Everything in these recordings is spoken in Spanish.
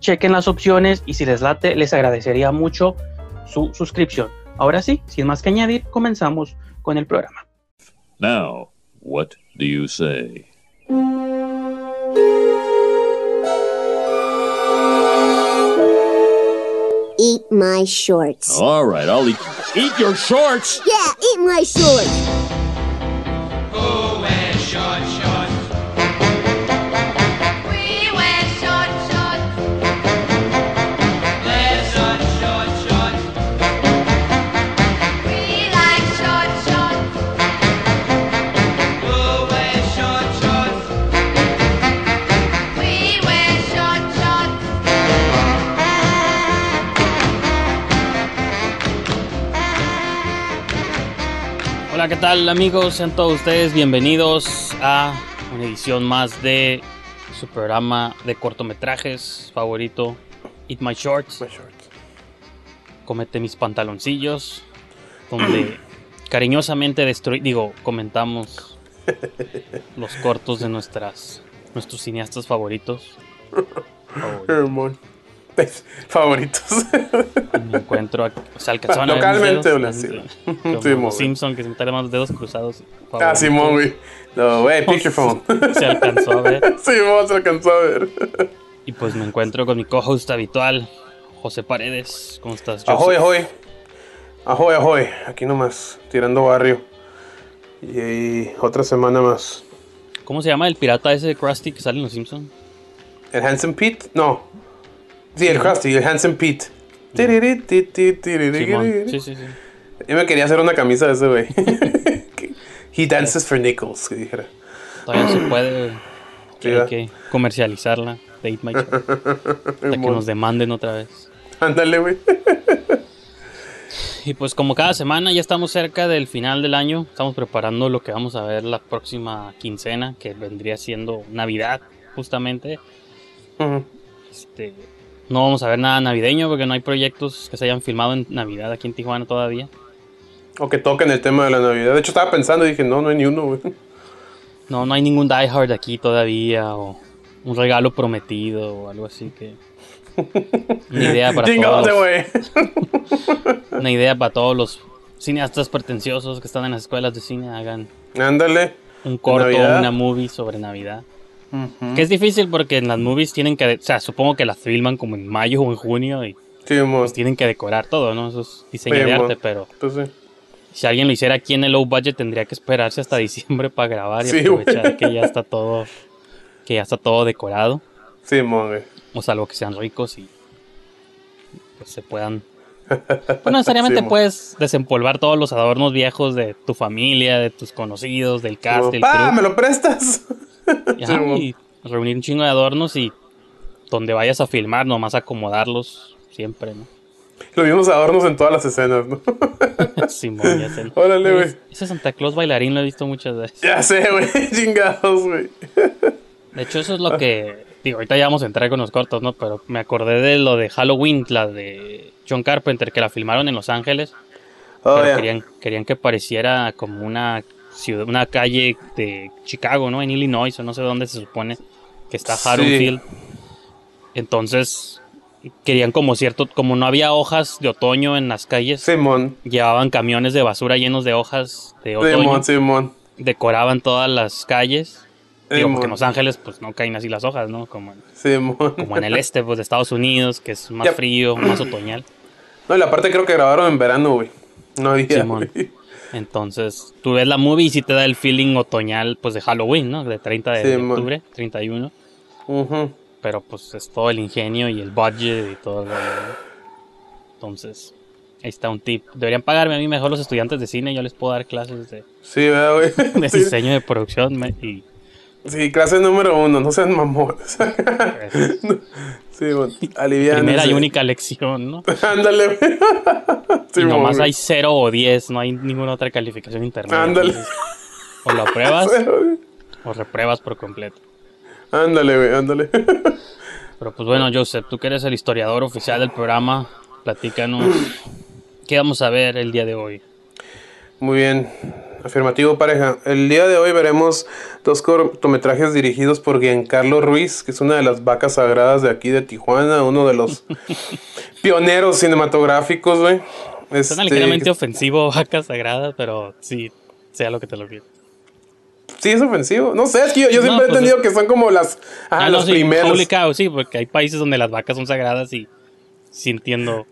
chequen las opciones y si les late, les agradecería mucho su suscripción. Ahora sí, sin más que añadir, comenzamos con el programa. Now, what do you say? Eat my shorts. All right, I'll eat. Eat your shorts! Yeah, eat my shorts. Tal amigos? Sean todos ustedes bienvenidos a una edición más de su programa de cortometrajes favorito, Eat My Shorts. Comete mis pantaloncillos, donde cariñosamente destruí, digo, comentamos los cortos de nuestras, nuestros cineastas favoritos. Favoritos. Pues, Favoritos. Me encuentro, o sea, alcanzaban a ver mis Localmente, una, sí. Simpson que se me traen los dedos cruzados. ah. Simón, güey. No, güey, picture phone. Se alcanzó a ver. Simón se alcanzó a ver. Y pues me encuentro con mi co-host habitual, José Paredes. ¿Cómo estás, Joseph? Ahoy, ahoy. Ahoy, ahoy. Aquí nomás, tirando barrio. Y, ahí, otra semana más. ¿Cómo se llama el pirata ese de Krusty que sale en Los Simpsons? ¿El Handsome Pete? No. Sí, el Krusty, el Handsome Pete. Sí, sí, sí. Yo me quería hacer una camisa de ese, güey. He dances for nickels, que dijera. Todavía se puede. Sí, Hay que comercializarla. de Eat My Shorts, Hasta que nos demanden otra vez. Ándale, güey. Y pues como cada semana ya estamos cerca del final del año, estamos preparando lo que vamos a ver la próxima quincena, que vendría siendo Navidad, justamente. Ujú. Este, no vamos a ver nada navideño porque no hay proyectos que se hayan filmado en Navidad aquí en Tijuana todavía. O que toquen el tema de la Navidad. De hecho, estaba pensando y dije, no, no hay ni uno, güey. No, no hay ningún Die Hard aquí todavía o un regalo prometido o algo así que... Una idea para todos, güey. una idea para todos los cineastas pretenciosos que están en las escuelas de cine hagan Ándale. un corto Navidad. una movie sobre Navidad. Que es difícil porque en las movies tienen que, o sea, supongo que las filman como en mayo o en junio y Sí, pues tienen que decorar todo, ¿no? Eso es diseño Sí, de arte, pero Pues sí. si alguien lo hiciera aquí en el low budget tendría que esperarse hasta diciembre para grabar y aprovechar que ya está todo, que ya está todo decorado. Sí, güey. O salvo que sean ricos y pues se puedan. No necesariamente Sí, puedes desempolvar todos los adornos viejos de tu familia, de tus conocidos, del cast, crew. ¿Me lo prestas? Y, ajá, reunir un chingo de adornos y donde vayas a filmar, nomás acomodarlos siempre, ¿no? Los mismos adornos en todas las escenas, ¿no? Simón, ya sé. Órale, güey. Ese Santa Claus bailarín lo he visto muchas veces. Ya sé, güey. Chingados, güey. De hecho, eso es lo que. Digo, ahorita ya vamos a entrar con los cortos, ¿no? Pero me acordé de lo de Halloween, la de John Carpenter, que la filmaron en Los Ángeles. Oh, pero querían, querían que pareciera como una ciudad, una calle de Chicago, ¿no? En Illinois, o no sé dónde se supone que está Sí. Haddonfield. Entonces, querían como cierto, como no había hojas de otoño en las calles, Simón. llevaban camiones de basura llenos de hojas de otoño, Simón, Simón. decoraban todas las calles. Digo, porque en. Los Ángeles pues no caen así las hojas, ¿no? Como en, Simón. como en el este pues, de Estados Unidos, que es más Ya. frío, más otoñal. No, y la parte creo que grabaron en verano, güey. No había. Simón. güey. Entonces, tú ves la movie y sí te da el feeling otoñal, pues de Halloween, ¿no? De 30 de, Sí, de octubre, 31. Ujú. Pero pues es todo el ingenio y el budget y todo. ¿no? Entonces, ahí está un tip. Deberían pagarme a mí mejor los estudiantes de cine. Yo les puedo dar clases de, Sí, ¿verdad, güey. de Sí, diseño de producción. y sí, clase número uno. No sean mamones. sí, bueno. Primera y única lección, ¿no? Ándale. Sí, y nomás hay 0 o 10, no hay ninguna otra calificación intermedia. Ándale. Entonces, o lo apruebas o repruebas por completo. Ándale, güey, ándale. Pero pues bueno, Joseph, tú que eres el historiador oficial del programa, platícanos qué vamos a ver el día de hoy. Muy bien. Afirmativo, pareja. El día de hoy veremos dos cortometrajes dirigidos por Giancarlo Ruiz, que es una de las vacas sagradas de aquí de Tijuana, uno de los pioneros cinematográficos, güey. Suena Este, ligeramente ofensivo, vaca sagrada, pero sí, sea lo que te lo pido. Sí, es ofensivo. No sé, es que yo, yo No, siempre he pues entendido que son como las, ah, Ah, no, los sí, primeros. cow, sí, porque hay países donde las vacas son sagradas y sí entiendo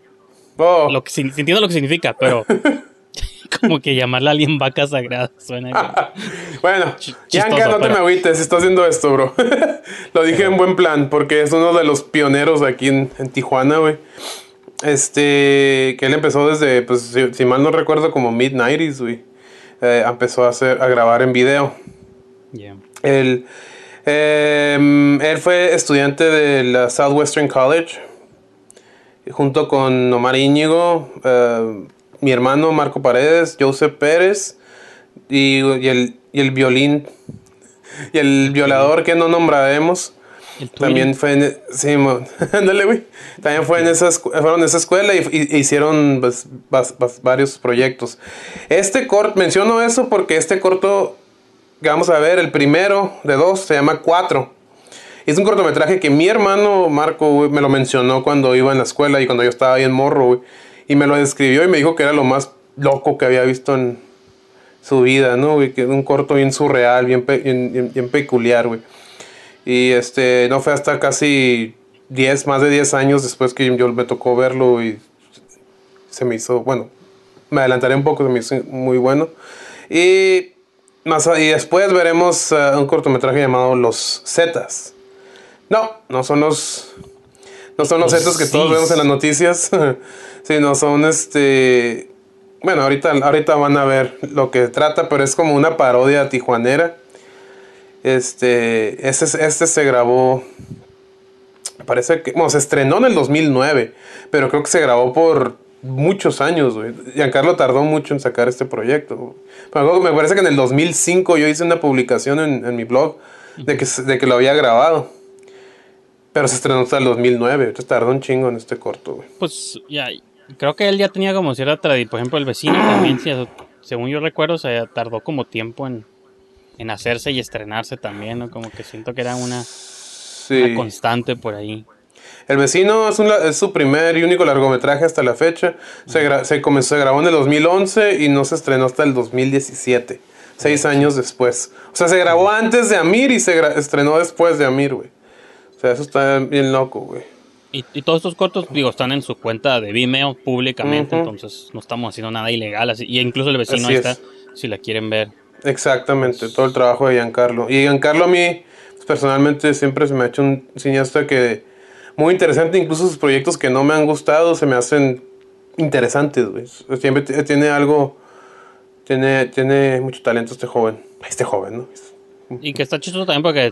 Oh, lo que, sí entiendo lo que significa, pero como que llamarla a alguien vaca sagrada suena Bueno, Yanka, no te pero- me agüites si estás haciendo esto, bro. Lo dije en buen plan, porque es uno de los pioneros aquí en, en Tijuana, güey. Este, que él empezó desde, pues, si, si mal no recuerdo, como mid-90s, güey. Eh, empezó a, hacer, a grabar en video. Yeah. Él, em, él fue estudiante de la Southwestern College, junto con Omar Íñigo, eh, mi hermano Marco Paredes, Joseph Pérez y, y el, y el violín y el violador que no nombraremos. También fue en, sí, mo- ándale, güey. También fue en esa, escu- fueron en esa escuela y, y- hicieron pues, vas- vas- varios proyectos. Este corto, menciono eso porque este corto que vamos a ver, el primero de dos, se llama Cuatro. Es un cortometraje que mi hermano Marco güey, me lo mencionó cuando iba en la escuela y cuando yo estaba ahí en morro, güey. Y me lo describió y me dijo que era lo más loco que había visto en su vida, ¿no? güey? Que era un corto bien surreal, bien, bien, peculiar, güey. Y este, no fue hasta casi 10, más de 10 años después que yo me tocó verlo y se me hizo, bueno, me adelantaré un poco, se me hizo muy bueno. Y, más, y después veremos eh, un cortometraje llamado Los Zetas. No, no son los, no son los Los Zetas que todos vemos en las noticias, sino son este, bueno, ahorita, ahorita van a ver lo que trata, pero es como una parodia tijuanera. Este, este, este se grabó, parece que, bueno, se estrenó en el 2009, pero creo que se grabó por muchos años, güey. Giancarlo tardó mucho en sacar este proyecto. güey. Me parece que en el 2005 yo hice una publicación en, en mi blog de que, de que lo había grabado. Pero se estrenó hasta el 2009, entonces tardó un chingo en este corto, güey. Pues ya, creo que él ya tenía como cierta tradición. Por ejemplo, el vecino también, según yo recuerdo, se tardó como tiempo en, en hacerse y estrenarse también, ¿no? Como que siento que era una, Sí. una constante por ahí. El vecino es, un es su primer y único largometraje hasta la fecha. Se, gra- se comenzó, se grabó en el 2011 y no se estrenó hasta el 2017. Seis años después. O sea, se grabó antes de Amir y se gra- estrenó después de Amir, güey. O sea, eso está bien loco, güey. Y, y todos estos cortos, digo, están en su cuenta de Vimeo públicamente, entonces no estamos haciendo nada ilegal. Así, y incluso el vecino Así ahí es. está, si la quieren ver. Exactamente, todo el trabajo de Giancarlo. Y Giancarlo a mí, pues, personalmente, siempre se me ha hecho un cineasta que muy interesante, incluso sus proyectos que no me han gustado se me hacen interesantes, güey. Siempre tiene algo, tiene, tiene mucho talento este joven. Este joven, ¿no? Y que está chistoso también porque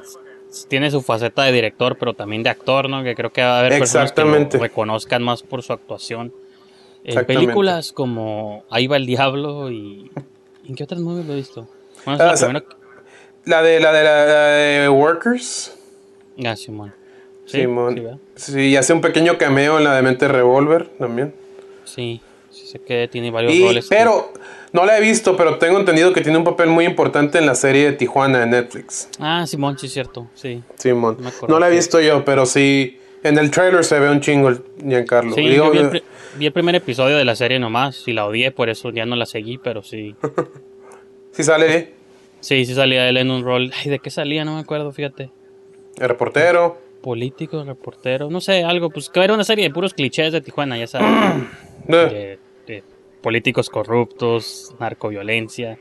tiene su faceta de director, pero también de actor, ¿no? Que creo que va a haber personas que lo reconozcan más por su actuación. En Exactamente. películas como Ahí va el diablo y... ¿En qué otras movies lo he visto? Bueno, Ah, la primera... De la de, la, de Workers. Ah, Simón. Sí, Simón. sí, hace un pequeño cameo en la de Mente Revolver también. Sí, sí sé que tiene varios Y, roles. pero no la he visto, pero tengo entendido que tiene un papel muy importante en la serie de Tijuana de Netflix. Ah, Simón, sí es cierto, sí. Simón. No la he visto yo, pero sí. En el trailer se ve un chingo el Giancarlo. Sí, Digo, yo vi el, eh, vi el primer episodio de la serie nomás y la odié, por eso ya no la seguí, pero sí. sí sale eh, Sí, sí salía él en un rol. Ay, ¿de qué salía? No me acuerdo, fíjate. el reportero. Político, reportero, no sé, algo, pues que era una serie de puros clichés de Tijuana, ya sabes. De políticos corruptos, narcoviolencia.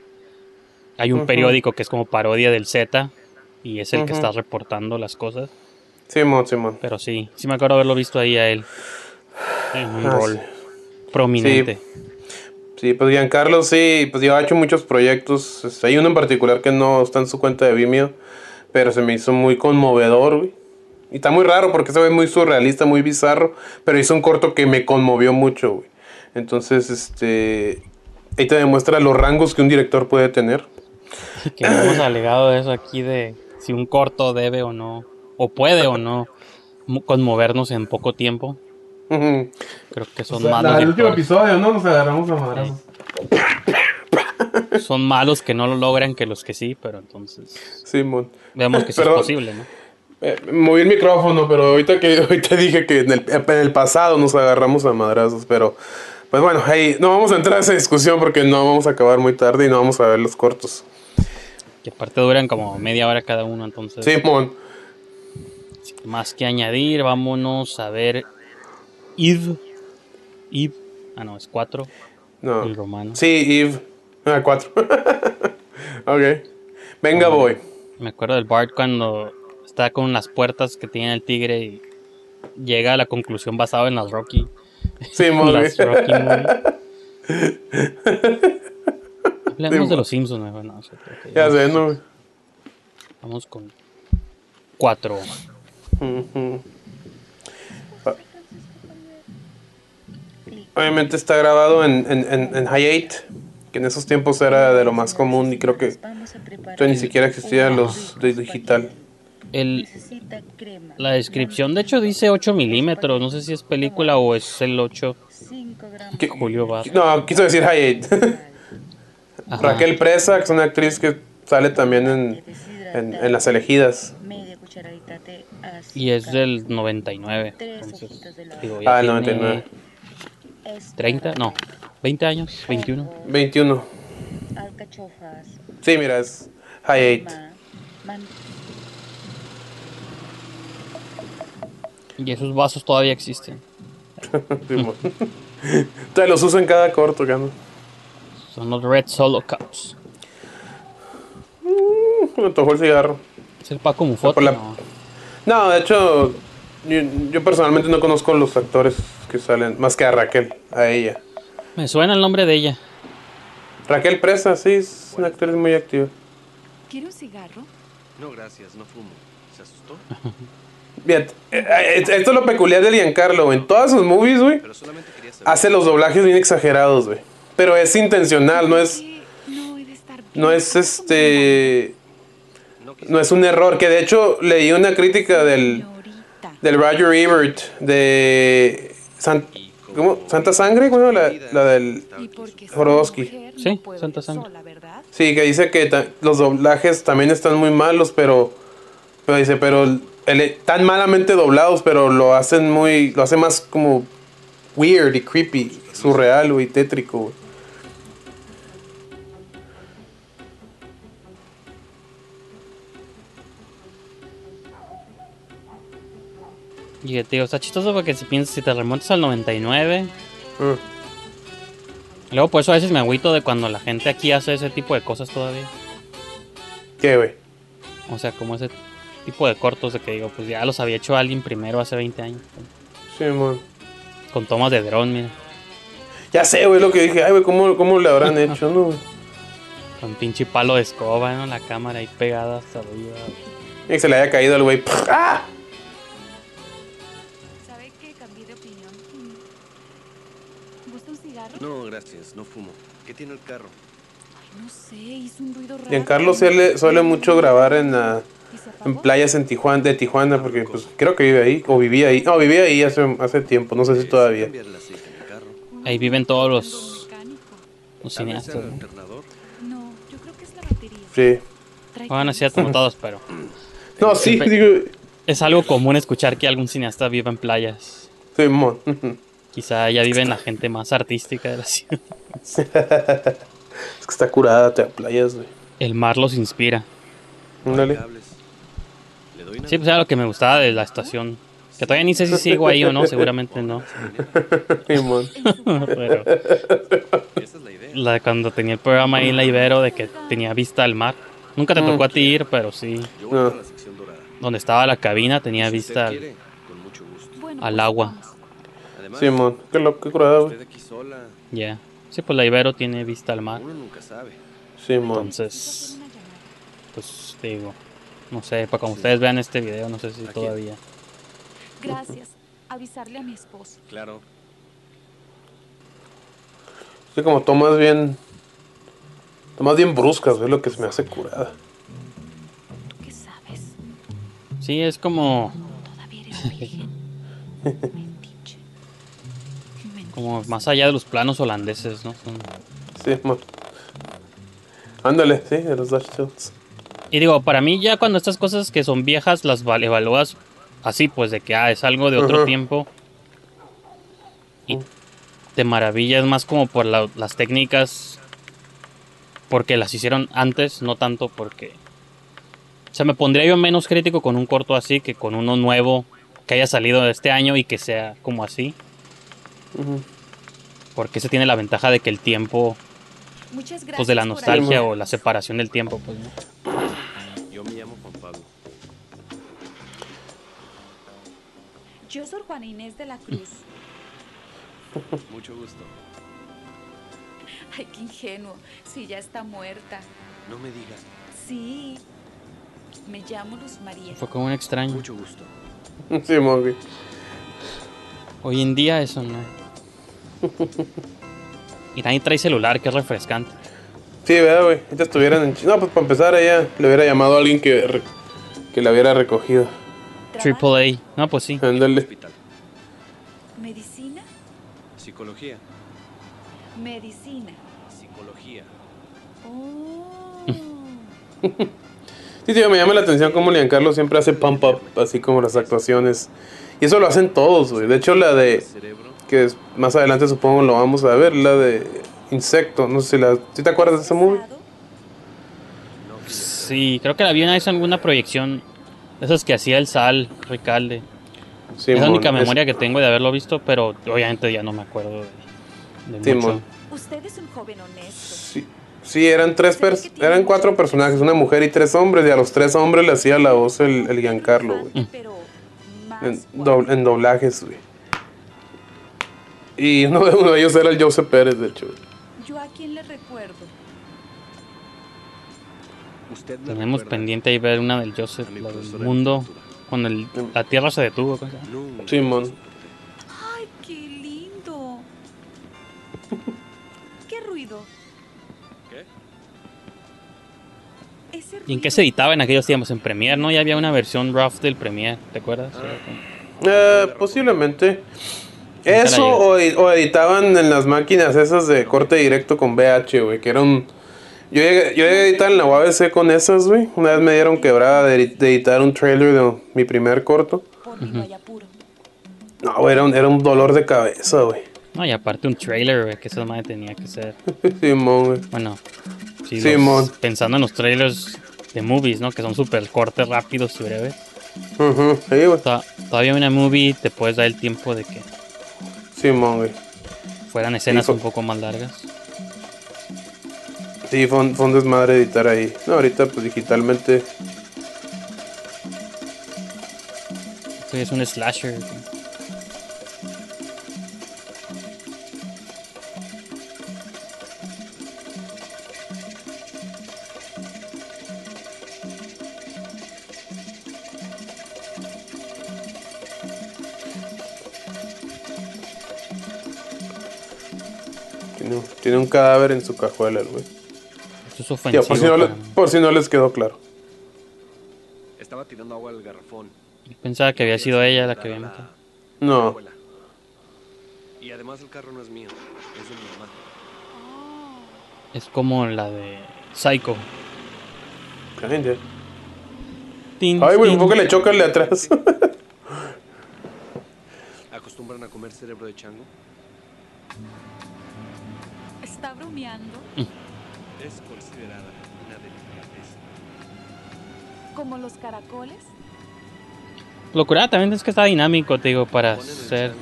Hay un periódico que es como parodia del Z y es el que está reportando las cosas. Simón, Simón. Pero sí, sí me acuerdo haberlo visto ahí a él en un Ah, rol sí. prominente. Sí, pues Giancarlo sí, pues yo ha hecho muchos proyectos. Este, Hay uno en particular que no está en su cuenta de Vimeo, pero se me hizo muy conmovedor, güey. Y está muy raro porque se ve muy surrealista, muy bizarro, pero hizo un corto que me conmovió mucho, güey. Entonces, este, ahí te demuestra los rangos que un director puede tener. Que no hemos alegado eso aquí de si un corto debe o no, o puede o no mo- conmovernos en poco tiempo. Creo que son O sea, malos. la- el último episodio, ¿no? Nos agarramos a madrazos. Son malos que no lo logran que los que sí, pero entonces Simón. vemos que sí es posible, ¿no? Eh, moví el micrófono, pero ahorita que ahorita dije que en el, en el pasado nos agarramos a madrazos, pero pues bueno, ahí no vamos a entrar a esa discusión porque no vamos a acabar muy tarde y no vamos a ver los cortos. Que aparte duran como media hora cada uno, entonces Simón, más que añadir, vámonos a ver Eve. Eve. Ah, no, es cuatro. no. El romano. Sí, Eve. Ah, cuatro. ok. Venga, voy. Me acuerdo del Bart cuando está con las puertas que tiene el tigre y llega a la conclusión basado en las Rocky. Güey. las Rocky movie. Hablemos Simón. de los Simpsons, no, creo que Ya ya- sé, ¿no? güey? Vamos con cuatro. Obviamente está grabado en, en, en, en High 8, que en esos tiempos era de lo más común y creo que ni siquiera existían los de digital. El, la descripción, de hecho, dice 8 milímetros. No sé si es película o es el 8. ¿Qué- Julio Bar. No, quiso decir High 8. Ajá. Raquel Presa, que es una actriz que sale también en, en, en Las Elegidas. Y es del 99. Entonces, digo, ya Ah, el tiene 99. 30, no, 20 años, 21. 21. Alcachofas. Sí, mira, es High 8. ma- man- Y esos vasos todavía existen. Te los uso en cada corto, Gano. Son los Red Solo Cups. Me tocó el cigarro. Es el Paco Mufote. La- ¿no? No, de hecho, yo, yo personalmente no conozco a los actores que salen, más que a Raquel, a ella. Me suena el nombre de ella. Raquel Presa, sí, es una actriz muy activa. ¿Quiere un cigarro? No, gracias, no fumo. ¿Se asustó? Bien, eh, eh, esto es lo peculiar de Giancarlo, en todas sus movies, güey, hace los doblajes bien exagerados, güey. Pero es intencional, no es, no es este, No es un error, que de hecho leí una crítica del, del Roger Ebert de San- ¿cómo? Santa Sangre, ¿cómo? La, la del no Sí, Santa Sangre. sola, ¿verdad? Sí, que dice que los doblajes también están muy malos, pero, pero dice, pero el- tan malamente doblados, pero lo hacen muy, lo hace más como weird y creepy, surreal, güey, tétrico, güey. Y eh, te está chistoso porque si piensas, si te remontas al 99. Mm. Luego, por eso a veces me agüito de cuando la gente aquí hace ese tipo de cosas todavía. ¿Qué, güey? O sea, como ese tipo de cortos de que digo, pues ya los había hecho alguien primero hace 20 años. Simón. Con tomas de dron, mira. Ya sé, güey, lo que dije. Ay, güey, ¿cómo, ¿cómo le habrán hecho, no, güey? Con pinche palo de escoba, ¿no? La cámara ahí pegada hasta arriba. Y que se le haya caído al güey. ¡Ah! ¿Sabe que cambié de opinión? ¿Gusta un cigarro? No, gracias, no fumo. ¿Qué tiene el carro? Ay, no sé, hizo un ruido raro. Giancarlo suele, suele mucho grabar en, la- ¿Y se en playas en Tijuana, de Tijuana, porque pues creo que vive ahí, o vivía ahí. No, vivía ahí hace, hace tiempo, no sé si todavía. Ahí viven todos los, los cineastas. ¿no? alternador. No, yo creo que es la batería. Sí. Bueno, camisa. como todos, pero No, sí, Siempre- digo, es algo común escuchar que algún cineasta viva en playas. Simón. Quizá ya viven la gente más artística de la ciudad. es que está curada, te playas, güey. El mar los inspira. Ándale. Cables. Le doy una Sí, pues era lo que me gustaba de la estación. Que todavía ni sé si sigo ahí o no, seguramente no. Simón. Pero Esa es la idea. la, cuando tenía el programa ahí en la Ibero de que tenía vista al mar. Nunca te tocó a ti ir, pero sí. No. para la sección dorada. Donde estaba la cabina tenía vista al, al pues agua. Simón. Qué aquí sola, Ya. Sí, pues la Ibero tiene vista al mar. Simón. Entonces, pues digo, no sé, para cuando ustedes vean este video, no sé si todavía. Gracias. Avisarle a mi esposo. Claro. Sí, como tomas bien. Tomas bien bruscas, güey, lo que se me hace curada. ¿Tú qué sabes? Sí, es como, Todavía eres virgen. Mentiche. Mentiche. como más allá de los planos holandeses, ¿no? Son- Simón. Ándale, sí, de los Dash Shots. Y digo, para mí ya cuando estas cosas que son viejas las val- evalúas así, pues de que ah, es algo de otro Ajá. tiempo. Y te maravillas más como por la- las técnicas, porque las hicieron antes, no tanto porque... O sea, me pondría yo menos crítico con un corto así que con uno nuevo que haya salido este año y que sea como así. Porque ese tiene la ventaja de que el tiempo. Pues de la nostalgia o la separación del tiempo, pues ¿no? Yo me llamo Juan Pablo. Yo soy Juana Inés de la Cruz. Mucho gusto. Ay, qué ingenuo. Si ya está muerta. No me digas. Sí. Me llamo Luz María. Fue como un extraño. Mucho gusto. Simón, güey. Hoy en día eso no. Y nadie trae celular, que es refrescante. Sí, ¿verdad, güey? Ahorita estuvieran en... No, pues para empezar, ella le hubiera llamado a alguien que, re- que la hubiera recogido. Triple A. No, pues sí. Ándale. Hospital. Medicina. Psicología. Medicina. Psicología. Oh. Sí, tío, me llama la atención cómo Giancarlo siempre hace pump up, así como las actuaciones. Y eso lo hacen todos, güey. De hecho, la de... Cerebro. Que es- más adelante supongo lo vamos a ver, la de Insecto. No sé si la... ¿Sí te acuerdas de esa movie? Sí, creo que la vi una vez en alguna proyección. Esas que hacía el Sal, Ricalde. Sí, es la única memoria que tengo de haberlo visto, pero obviamente ya no me acuerdo de, de mucho. Usted es un joven honesto. Sí, sí, eran tres pers- eran cuatro personajes, una mujer y tres hombres, y a los tres hombres le hacía la voz el, el Giancarlo, güey. En, dobl- en doblajes, güey. Y uno de, uno de ellos era el Joseph Pérez, de hecho. Yo a quién le recuerdo. Usted me Tenemos recuerda pendiente ahí ver una del Joseph, la del mundo, cuando el- la Tierra se detuvo. Simón. Ay, qué lindo. ¿Qué ruido? ¿Qué? Ese ¿Y en qué se editaba en aquellos tiempos? En Premiere, ¿no? Ya había una versión rough del Premiere, ¿te acuerdas? Ah. Eh, posiblemente. Eso o, ed- o editaban en las máquinas esas de corte directo con VH, güey, que eran... Yo llegué, yo llegué a editar en la UABC con esas, güey. Una vez me dieron quebrada de, edi- de editar un trailer de mi primer corto. Por mí no güey, era un, era un dolor de cabeza, güey. No, y aparte un trailer, güey, que esa madre tenía que ser. Simón, güey. Bueno, sí, los- Simón. pensando en los trailers de movies, ¿no? Que son súper cortes, rápidos y breves. Ujú, sí, güey. To- Todavía una movie te puedes dar el tiempo de que Simón, güey. fueran escenas un poco más largas. Sí, fue un, fue un desmadre editar ahí. No, ahorita pues digitalmente. Es un slasher. güey. Tiene, un- cadáver en su cajuela, el güey. Esto es ofensivo. por, si no le- para mí. por si no les quedó claro. Estaba tirando agua al garrafón. Pensaba que había sido ella la que había matado. No. abuela. Y además el carro no es mío, es de mi mamá. Es como la de Psycho. Tin, Ay, güey, un poco le choca el de atrás. ¿Acostumbran a comer cerebro de chango? ¿Está bromeando? Es considerada una delicadeza. ¿Como los caracoles? Lo curada también es que está dinámico, te digo, para ser.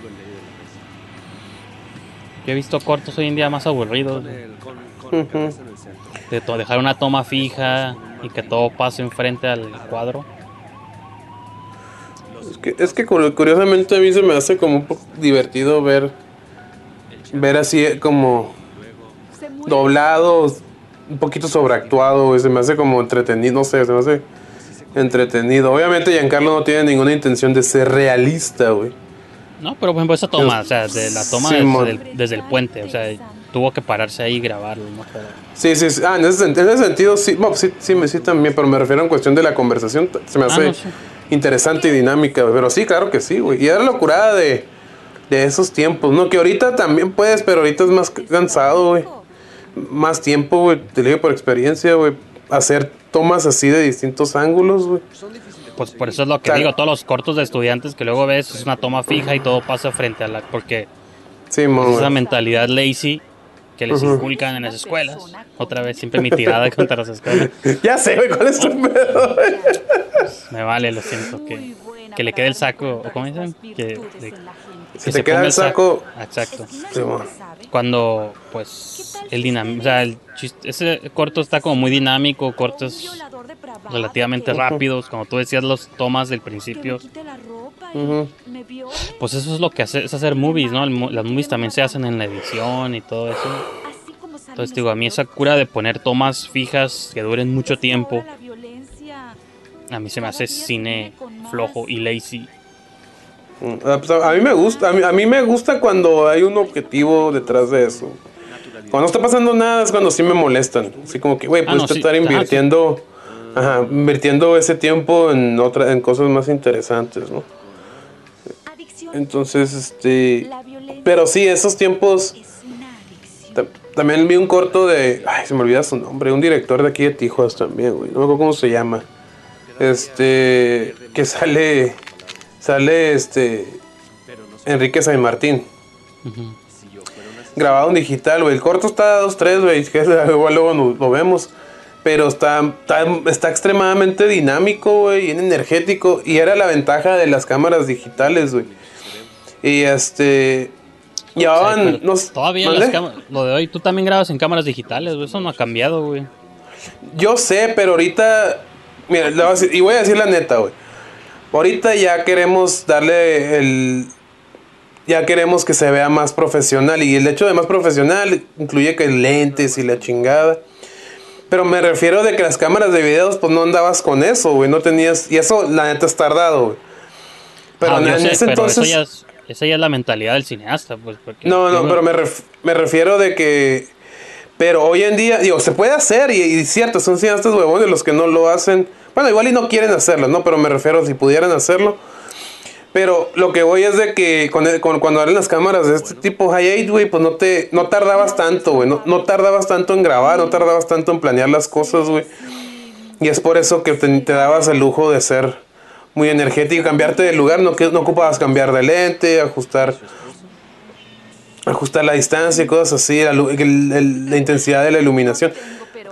Yo he visto cortos hoy en día más aburridos. Con, el, con, con la cabeza en el centro. De to- dejar una toma fija y que todo pase enfrente al cuadro. Es que, es que cu- curiosamente a mí se me hace como un poco divertido ver, ver así como. Doblado, un poquito sobreactuado. Se me hace como entretenido, no sé, se me hace entretenido. Obviamente Giancarlo no tiene ninguna intención de ser realista, güey. No, pero por ejemplo esa toma, o sea, de la toma desde, el, desde el puente, o sea, tuvo que pararse ahí y grabarlo, ¿no? Sí, sí, sí. Ah, en ese, sen- en ese sentido sí, bueno, sí, sí, sí también, pero me refiero en cuestión de la conversación. Se me Ah, hace no, sí. interesante y dinámica. Pero sí, claro que sí, güey. Y era la curada de, de esos tiempos, ¿no? Que ahorita también puedes, pero ahorita es más cansado, güey. Más tiempo, güey. Te digo por experiencia, güey. Hacer tomas así de distintos ángulos, güey. son difíciles de Pues por eso es lo que Claro. digo, todos los cortos de estudiantes que luego ves es una toma fija y todo pasa frente a la... Porque Sí, mon, esa mentalidad lazy que les Ujú. inculcan en las escuelas. Otra vez, siempre mi tirada contra las escuelas. Ya sé, güey, ¿cuál es tu pedo, güey? Me vale, lo siento, que, que le quede el saco, notar ¿o cómo dicen? Que, de- Si que te se queda ponga el saco, Exacto. Sí, mon. Cuando, pues, el dinam... O sea, el chiste- ese corto está como muy dinámico, cortos relativamente que- rápidos, como tú decías, los tomas del principio. me viole, Pues eso es lo que hace, es hacer movies, ¿no? El las movies también se hacen en la edición y todo eso. Entonces, digo, a mí esa cura de poner tomas fijas que duren mucho tiempo, a mí se me hace se cine flojo y lazy. Ah, pues, a mí me gusta, a mí, a mí me gusta cuando hay un objetivo detrás de eso. Cuando no está pasando nada es cuando sí me molestan. Así como que, güey, Ah, puedes no, sí. estar Ah, sí. invirtiendo, ajá, invirtiendo ese tiempo en otra, en cosas más interesantes, ¿no? Entonces, este, pero sí, esos tiempos. También vi un corto de, ay, se me olvida su nombre, un director de aquí de Tijuas también, güey. No me acuerdo cómo se llama. Este, que sale, sale, este, Enrique San Martín. Grabado en digital, güey. El corto está a 2-3, güey. que Igual luego lo, lo vemos. Pero está, está, está extremadamente dinámico, güey. Bien energético. Y era la ventaja de las cámaras digitales, güey. Y este. O sea, Llevaban. pero no sé, todavía las cámaras, lo de hoy, tú también grabas en cámaras digitales, güey, eso no ha cambiado, güey. Yo sé, pero ahorita. Mira, y voy a decir la neta, güey. Ahorita ya queremos darle el. Ya queremos que se vea más profesional. Y el hecho de más profesional incluye que lentes y la chingada. Pero me refiero de que las cámaras de videos, pues no andabas con eso, güey. No tenías. Y eso, la neta, es tardado, güey. Pero Ah, en, ese pero entonces. eso ya es, esa ya es la mentalidad del cineasta, pues. Porque No, no, pero me, ref- me refiero de que. Pero hoy en día, digo, se puede hacer, y, y cierto, son cineastas huevones los que no lo hacen. Bueno, igual y no quieren hacerlo, ¿no? Pero me refiero si pudieran hacerlo. Pero lo que voy es de que con, el- con- cuando eran las cámaras de este tipo high-8, güey, pues no te no tardabas tanto, güey. No, no tardabas tanto en grabar, no tardabas tanto en planear las cosas, güey. Y es por eso que te, te dabas el lujo de ser muy energético, cambiarte de lugar, no, que, no ocupabas cambiar de lente, ajustar ajustar la distancia y cosas así, la, lu- el- el- la intensidad de la iluminación.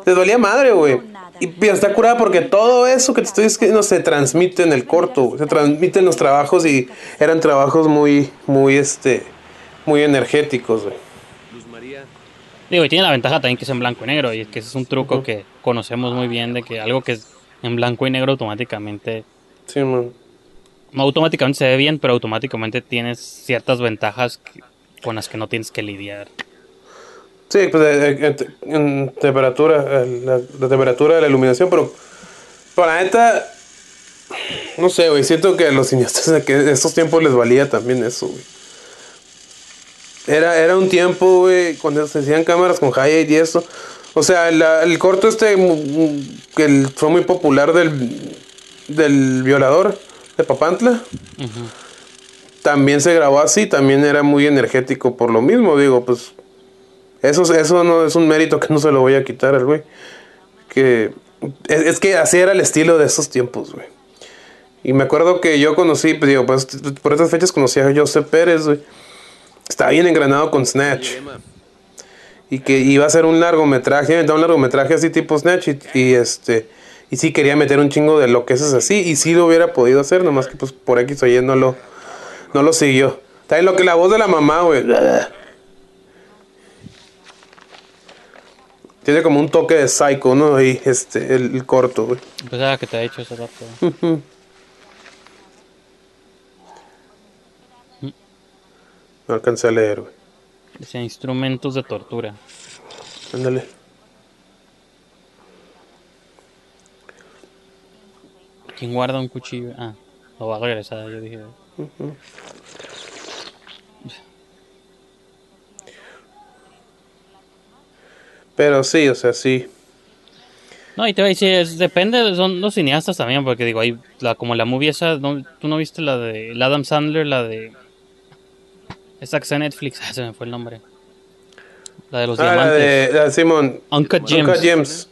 Te dolía madre, güey. Y pero está curada porque todo eso que te estoy diciendo se transmite en el corto, se transmite en los trabajos y eran trabajos muy, muy, este, muy energéticos, güey. Luz María, Digo, y tiene la ventaja también que es en blanco y negro, y que ese es un truco que conocemos muy bien de que algo que es en blanco y negro automáticamente, Sí, man. no automáticamente se ve bien, pero automáticamente tienes ciertas ventajas que- con las que no tienes que lidiar. Sí, pues eh, eh, en temperatura, la, la temperatura de la iluminación, pero para neta, no sé, güey, siento que a los cineastas que estos tiempos les valía también eso, güey. Era, era un tiempo, güey, cuando se hacían cámaras con high y eso. O sea, la- el corto este que el- fue muy popular del, del violador de Papantla. También se grabó así, también era muy energético por lo mismo, digo, pues eso, eso no es un mérito que no se lo voy a quitar al güey. Que es, que así era el estilo de esos tiempos, güey. Y me acuerdo que yo conocí, pues digo, pues por estas fechas conocí a José Pérez, güey. Estaba bien engranado con Snatch. Y que iba a hacer un largometraje, un largometraje así tipo Snatch. Y, este. Y sí quería meter un chingo de lo que es así. Y sí lo hubiera podido hacer, nomás que pues por X o Y no lo, no lo siguió. También lo que la voz de la mamá, güey. Tiene como un toque de psycho, ¿no? Ahí, este, el, el corto, güey. Pues era que te ha hecho ese rato. No alcancé a leer, güey. Decía instrumentos de tortura. Ándale. ¿Quién guarda un cuchillo? Ah, lo va a regresar, yo dije. Pero sí, o sea, sí. No, y te voy a decir, es- depende, son los cineastas también, porque digo, hay la, como la movie esa, ¿no? ¿tú no viste la de Adam Sandler, la de... Esta que está en Netflix, ah, se me fue el nombre. La de los Ah, diamantes. la de Simón. Uncut Gems. Uncut Gems.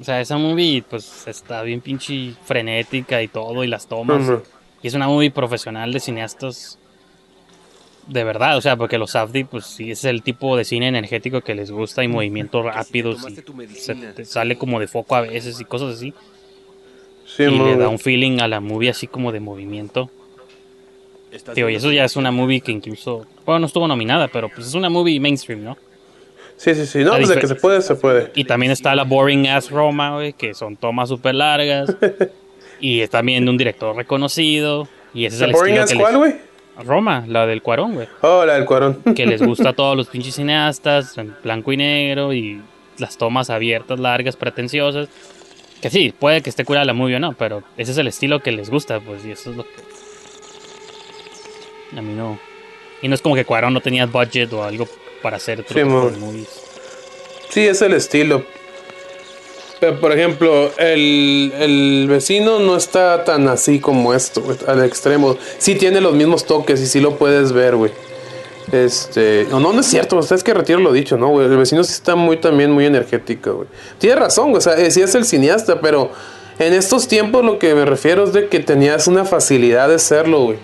O sea, esa movie, pues, está bien pinche frenética y todo, y las tomas. Y es una movie profesional de cineastas de verdad, o sea, porque los Safdie, pues sí, es el tipo de cine energético que les gusta y movimientos rápidos y tomaste tu se sale como de foco a veces y cosas así. Sí, y le da un feeling a la movie así como de movimiento. ¿estás Digo, y eso ya es una movie que incluso, bueno, no estuvo nominada, pero pues es una movie mainstream, ¿no? Sí, sí, sí. No, pues de que se puede, se puede. Y también está la Boring Ass Roma, güey, que son tomas súper largas. y es también de un director reconocido. Y ese es ¿The el Boring estilo Ass que cuál, les... güey? Roma, la del Cuarón, güey. Oh, la del Cuarón. Que les gusta a todos los pinches cineastas, en blanco y negro, y las tomas abiertas, largas, pretenciosas. Que sí, puede que esté curada la movie o no, pero ese es el estilo que les gusta, pues, y eso es lo que... A mí no... Y no es como que Cuarón no tenía budget o algo para hacer otro Sí, tipo de mon. movies. Sí, es el estilo. Por ejemplo, el, el vecino no está tan así como esto, al extremo. Sí tiene los mismos toques y sí lo puedes ver, güey. Este, no, no, no es cierto, o sea, es que retiro lo dicho, ¿no, güey? El vecino sí está muy, también muy energético, güey. Tiene razón, güey, o sea, eh, sí es el cineasta, pero en estos tiempos lo que me refiero es de que tenías una facilidad de serlo, güey.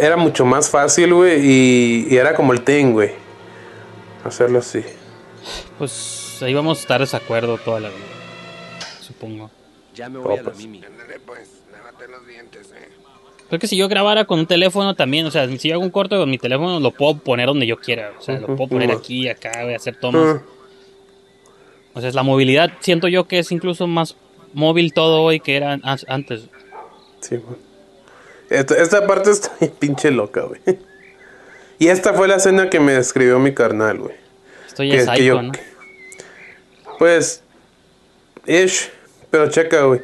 Era mucho más fácil, güey, y, y era como el thing, güey. Hacerlo así. Pues ahí vamos a estar de desacuerdo toda la vida, supongo. Ya me voy a la. Mimi. Creo que si yo grabara con un teléfono también, o sea, si yo hago un corto con mi teléfono, lo puedo poner donde yo quiera. O sea, lo puedo poner aquí, acá, voy a hacer tomas. O sea, es la movilidad, siento yo que es incluso más móvil todo hoy que era an- antes. Sí, güey. Esta, esta parte está bien pinche loca, güey. Y esta fue la escena que me describió mi carnal, güey. Esto ya es Que- que psycho, yo- ¿no? Pues, ish, pero checa, güey.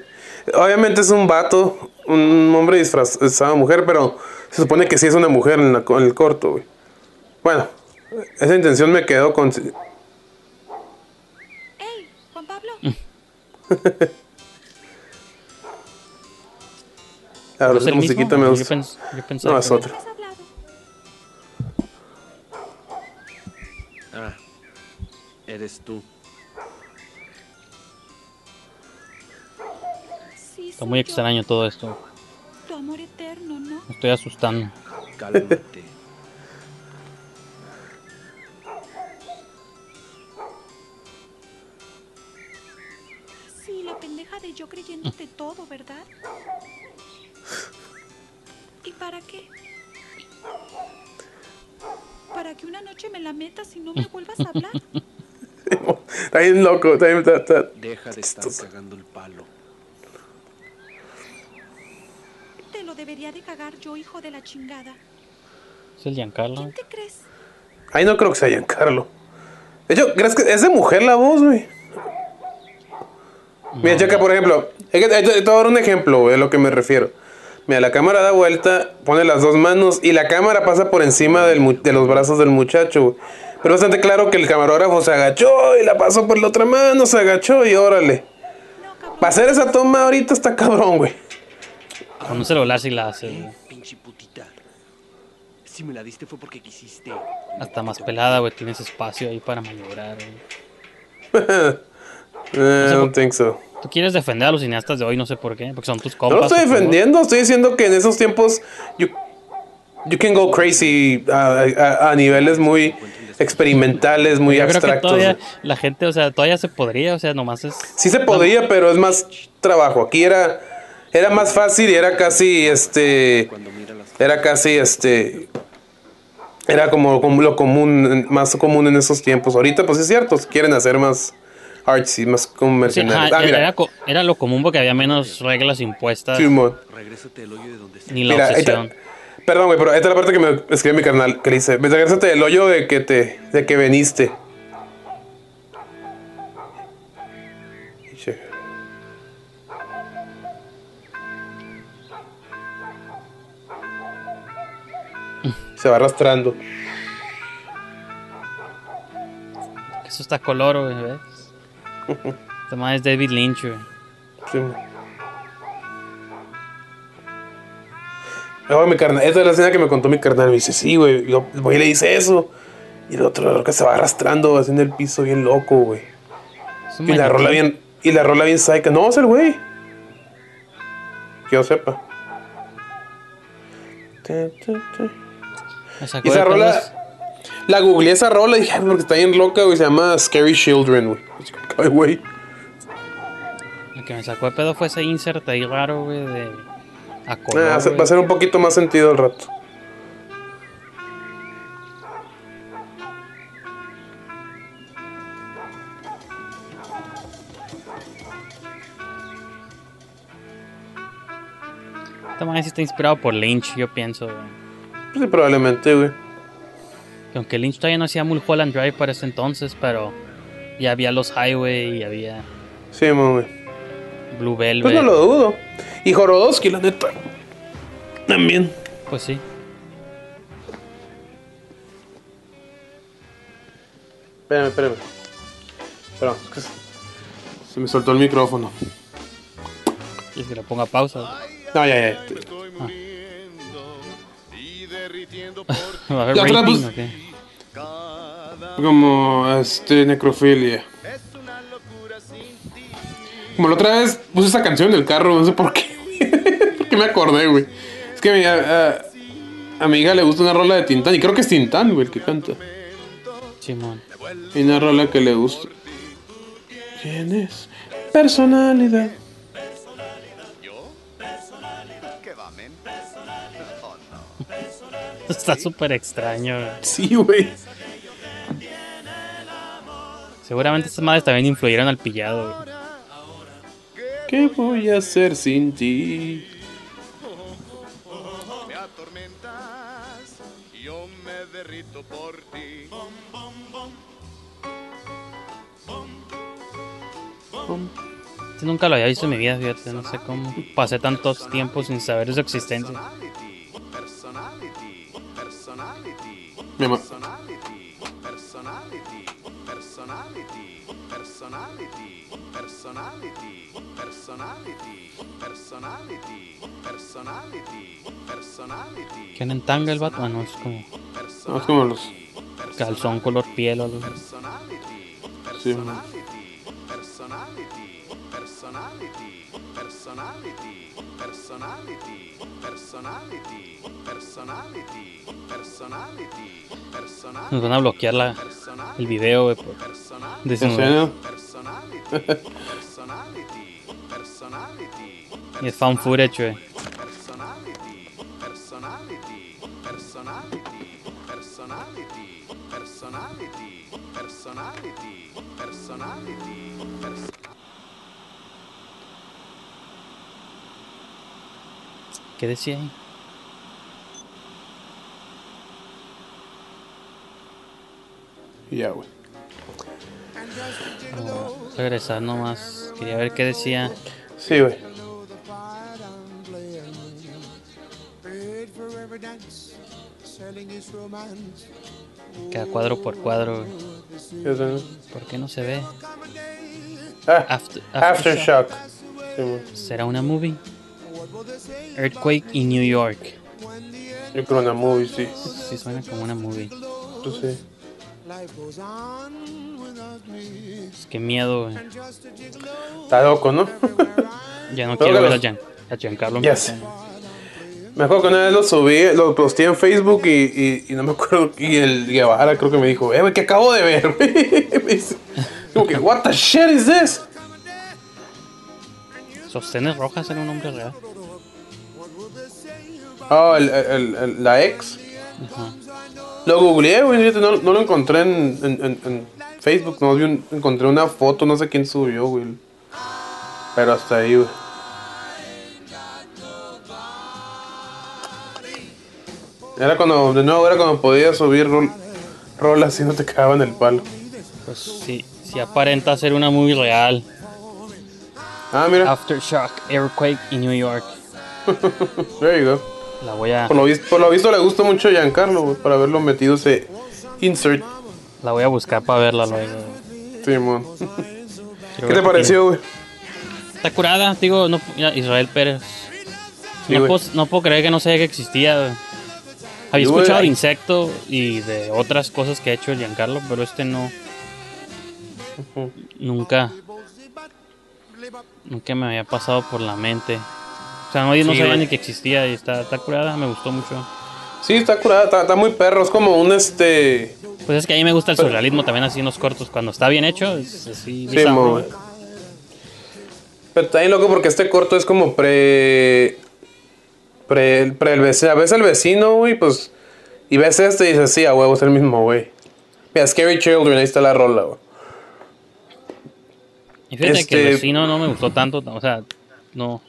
Obviamente es un vato, un hombre disfrazado de mujer, pero se supone que sí es una mujer en, la co- en el corto, güey. Bueno, esa intención me quedó con... ¡Ey, Juan Pablo! La ¿No es el musiquita mismo? me Yo gusta. pens- yo pensaba No, es que- otra. Ah, eres tú. Está muy extraño todo esto. Tu amor eterno, ¿no? Me estoy asustando. Cálmate. Sí, la pendeja de yo creyéndote todo, ¿verdad? ¿Y para qué? Para que una noche me la metas y no me vuelvas a hablar. Está bien loco. Está bien, está- está- Deja de estar cagando el palo. Te lo debería de cagar yo, hijo de la chingada. Es el Giancarlo. ¿Quién te crees? Ahí no creo que sea Giancarlo. De hecho, ¿crees que es de mujer la voz, güey? Mira, checa, por ejemplo. es que- Te te voy a dar un ejemplo, güey, a lo que me refiero. Mira, la cámara da vuelta, pone las dos manos y la cámara pasa por encima del de los brazos del muchacho, güey. Pero es bastante claro que el camarógrafo se agachó y la pasó por la otra mano, se agachó y órale. No. Para hacer esa toma ahorita está cabrón, güey. Con un celular sí la hace. güey. Pinche putita. Si me la diste fue porque quisiste. Hasta más pelada, güey. Tienes espacio ahí para maniobrar. güey. Eh, I don't think so. Tú quieres defender a los cineastas de hoy, no sé por qué. Porque son tus No compas. lo estoy defendiendo, estoy diciendo que en esos tiempos you, you can go crazy a, a- a niveles muy experimentales, muy Yo creo que abstractos. todavía la gente, o sea, todavía se podría, o sea, nomás es. Sí se podía, pero es más trabajo. Aquí era era más fácil y era casi este era casi este era como, como lo común más común en esos tiempos. Ahorita pues es cierto, quieren hacer más artsy, más Sí, convencionales. ajá, ah, era, era co- era lo común porque había menos reglas impuestas. Simón. Regrésate del hoyo de donde estás. Ni la Mira, perdón, güey, pero esta es la parte que me escribe mi carnal, que le dice, regresate del hoyo de que te, de que veniste. Se va arrastrando. Eso está color, güey, ¿ves? Este es David Lynch, güey. Sí. Luego mi carnal, esta es la escena que me contó mi carnal. Me dice, sí, güey. Yo voy y le dice eso. Y el otro que se va arrastrando en el piso bien loco, güey. Y la rola bien, y la rola bien. No, es el güey. Que yo sepa. Te, te, te. Y esa rola, la googleé esa rola y dije, "Ay, porque está bien loca, güey. Se llama Scary Children, güey. Ay, güey. Lo que me sacó de pedo fue ese insert ahí raro, güey, de. A color, Ah, güey. va a hacer un poquito más sentido al rato. Este man sí está inspirado por Lynch, yo pienso, güey. Pues sí, probablemente, güey. Que aunque Lynch todavía no hacía Mulholland Drive para ese entonces, pero ya había los Highway y había Sí, güey. Blue Velvet. Pues no lo dudo. Y Jorodowski, la neta. También. Pues sí. Espérame, espérame. Perdón, se- me soltó el micrófono. ¿Quieres que le ponga pausa? No, ya, ya. ¿Va a haber La otra, rating o qué? Como, este, necrofilia. Como la otra vez puse esa canción en el carro, no sé por qué. ¿Por qué me acordé, güey? Es que a mi a- a- amiga le gusta una rola de Tintán, y creo que es Tintán, güey, el que canta. Simón. Y una rola que le gusta. Tienes personalidad. Está súper extraño. güey. Sí, güey. Seguramente estas madres también influyeron al pillado. güey. ¿Qué voy a hacer sin ti? Me atormentas, yo me derrito por ti. Este nunca lo había visto en mi vida, fíjate. No sé cómo pasé tantos tiempos sin saber de su existencia. Personality, personality, ¿Quién en tanga el vato? Ah, no, es como No, es como los. calzón color piel o algo. Sí, man. personality, personality, personality, personality, personality, personality, personality, personality. Nos van a bloquear la, el video, güey. ¿En serio? Personality, personality, personality. Y es fan footage, güey. ¿Qué decía ahí? Ya, güey. A regresar nomás. Quería ver qué decía. Sí, güey. Cada cuadro por cuadro. güey. ¿Por qué no se ve? Ah, After- Aftershock. Sí, güey. ¿Será una movie? Earthquake in New York. Yo creo una movie, sí. Sí suena como una movie. Pues sí. Pues qué miedo, güey. Está loco, ¿no? Ya no Pero quiero ver a, Gian, a Giancarlo. Ya sé. Me acuerdo que una vez lo subí, lo posté en Facebook y, y, y no me acuerdo. Y el Guevara creo que me dijo, eh, que acabo de ver. Me dice, Como que, what the shit is this? Sostenes Rojas era un hombre real. Oh, el, el- el- la ex. Lo googleé, güey, no, no lo encontré en, en, en- en Facebook, no vi un- encontré una foto, no sé quién subió, güey. Pero hasta ahí, güey. Era cuando, de nuevo, era cuando podías subir rol, rolas y no te cagaban el palo. Pues sí, sí aparenta ser una movie real. Ah, mira, Aftershock, Earthquake in New York. there you go. La voy a, Por lo, visto, por lo visto le gustó mucho a Giancarlo, güey, para haberlo metido ese insert. la voy a buscar para verla luego. Simón. ¿Qué te pareció, güey? Está curada, digo, no, Israel Pérez. Sí, no, puedo, no puedo creer que no sabía que existía. güey. Había Sí, escuchado de. Insecto y de otras cosas que ha hecho Giancarlo, pero este no. Nunca. Nunca me había pasado por la mente. O sea, no, yo no Sí, sabía ni que existía y está, está curada, me gustó mucho. Sí, está curada, está, está muy perro, es como un este... Pues es que a mí me gusta el surrealismo también así en los cortos. Cuando está bien hecho, es así. Sí, bizarro. Pero está bien loco porque este corto es como pre. Pre, pre el vecino. A veces el vecino, güey, pues. Y ves este y dices, sí, a huevo, es el mismo, güey. Mira, Scary Children, ahí está la rola, güey. Y fíjate que el Este- vecino no me gustó tanto, o sea, no.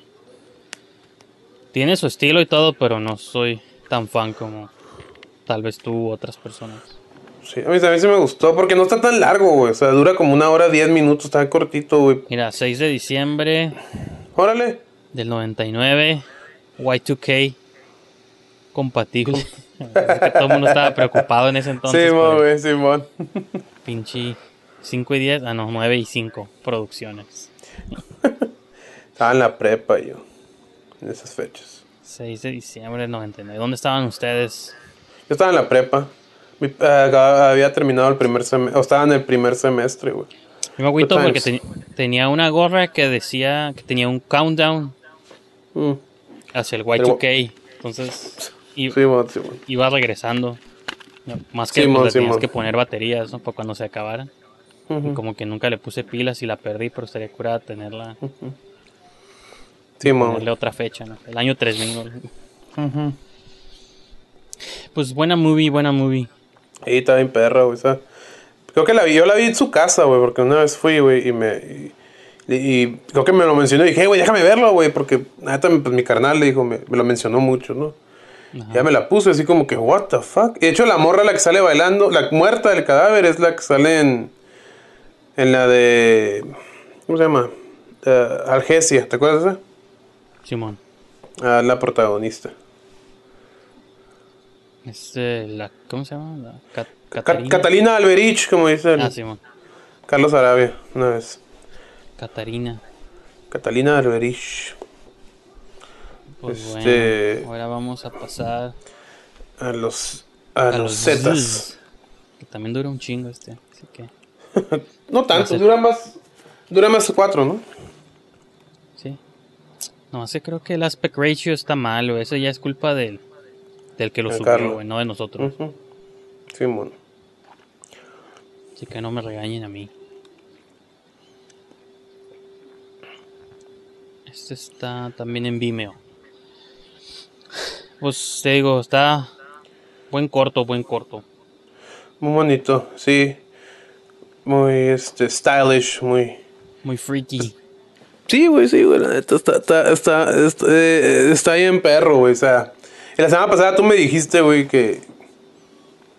Tiene su estilo y todo, pero no soy tan fan como tal vez tú u otras personas. Sí, a mí también sí me gustó porque no está tan largo, güey. O sea, dura como una hora, diez minutos, está cortito, güey. Mira, 6 de diciembre Órale. del 99, Y2K, compatible. Es que todo el mundo estaba preocupado en ese entonces. Simón, güey, Simón. pinche 5 y 10, ah no, 9 y 5 producciones. Estaba en la prepa yo. En esas fechas. 6 de diciembre del 99. ¿Dónde estaban ustedes? Yo estaba en la prepa. Mi- ah, había terminado el primer semestre. O estaba en el primer semestre, güey. Yo me agüito porque tenía una gorra que decía que tenía un countdown Mm. hacia el Y2K. Entonces i- Simón, Simón. iba regresando. Más que Simón, pues, tenías que poner baterías ¿no? para cuando se acabaran. Y como que nunca le puse pilas y la perdí, pero estaría curada tenerla. Simón. Ponerle otra fecha, ¿no? El año 3000. ¿no? Pues buena movie, buena movie. Y está bien perra, güey. o sea, Creo que la vi, yo la vi en su casa, güey, porque una vez fui, güey, y me... Y, y creo que me lo mencionó y dije, "Hey, güey, déjame verlo, güey, porque neta, pues mi carnal le dijo, me, me lo mencionó mucho, ¿no? Ya me la puse así como que, what the fuck. Y de hecho, la morra la que sale bailando, la muerta del cadáver es la que sale en... En la de... ¿Cómo se llama? Eh, Algesia, ¿te acuerdas de esa? Simón. Ah, la protagonista. Es eh, la, ¿Cómo se llama? La Cat-. Catalina Alberich, como dice el Ah, Simón. Carlos Arabia, una vez. Catarina. Catalina Alberich. Pues Este- bueno, ahora vamos a pasar A los... A, los los Zetas. Zzz, Que también dura un chingo este. Así que, No tanto, dura más... Dura más cuatro, ¿no? Sí. No, sé, creo que el aspect ratio está mal, o eso ya es culpa del, del que lo De subió, güey, no de nosotros. Ujú. Simón. Así que no me regañen a mí. Este está también en Vimeo. Pues te digo, está buen corto, buen corto. Muy bonito, sí. Muy este, stylish, muy. Muy freaky. Sí, güey, sí, güey. La neta está, está, está, está, eh, está ahí en perro, güey. O sea, la semana pasada tú me dijiste, güey, que,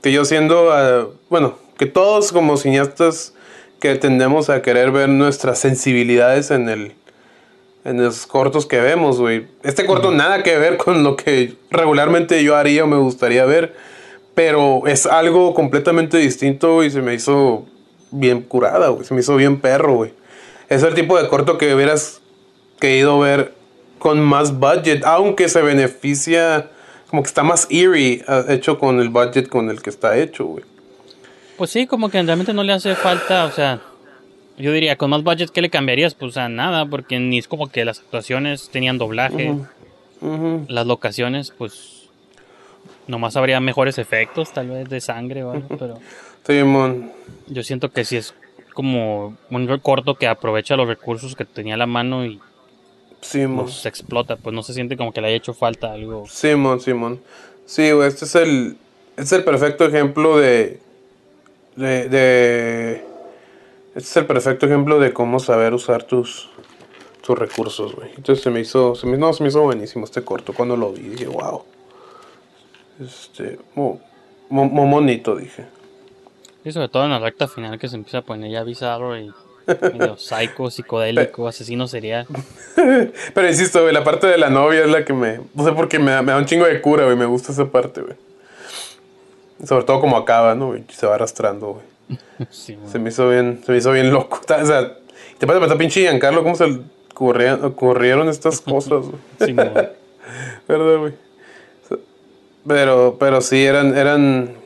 que yo siendo, ah, bueno, que todos como cineastas que tendemos a querer ver nuestras sensibilidades en el en los cortos que vemos, güey. Este corto nada que ver con lo que regularmente yo haría o me gustaría ver, pero es algo completamente distinto y se me hizo bien curada, güey. Se me hizo bien perro, güey. Es el tipo de corto que hubieras querido ver con más budget, aunque se beneficia, como que está más eerie, ah, hecho con el budget con el que está hecho, güey. Pues sí, como que realmente no le hace falta, o sea, yo diría, con más budget, ¿qué le cambiarías? Pues a nada, porque ni es como que las actuaciones tenían doblaje, las locaciones, pues nomás habría mejores efectos, tal vez de sangre o algo, pero Simón. yo siento que sí es como un corto que aprovecha los recursos que tenía a la mano y Simón. los explota, pues no se siente como que le haya hecho falta algo. Simón, Simón. Sí, güey, este es el, este es el perfecto ejemplo de, de, de- Este es el perfecto ejemplo de cómo saber usar tus, tus recursos, güey. Entonces se me hizo, se me, no, se me hizo buenísimo este corto. Cuando lo vi, dije, wow. Este, muy, muy bonito, dije. Y sobre todo en la recta final que se empieza a poner ya bizarro y medio psycho, psicodélico, asesino serial. Pero insisto, güey, la parte de la novia es la que me. No sé por qué me da, me da un chingo de cura, güey. Me gusta esa parte, güey. Sobre todo como acaba, ¿no? güey? Se va arrastrando, güey. Sí, Se me hizo bien, se me hizo bien loco. O sea, te pasa pensar, pinche Giancarlo, cómo se ocurrían- ocurrieron estas cosas, güey. Simón. ¿Verdad, güey? Pero, pero sí, eran, eran,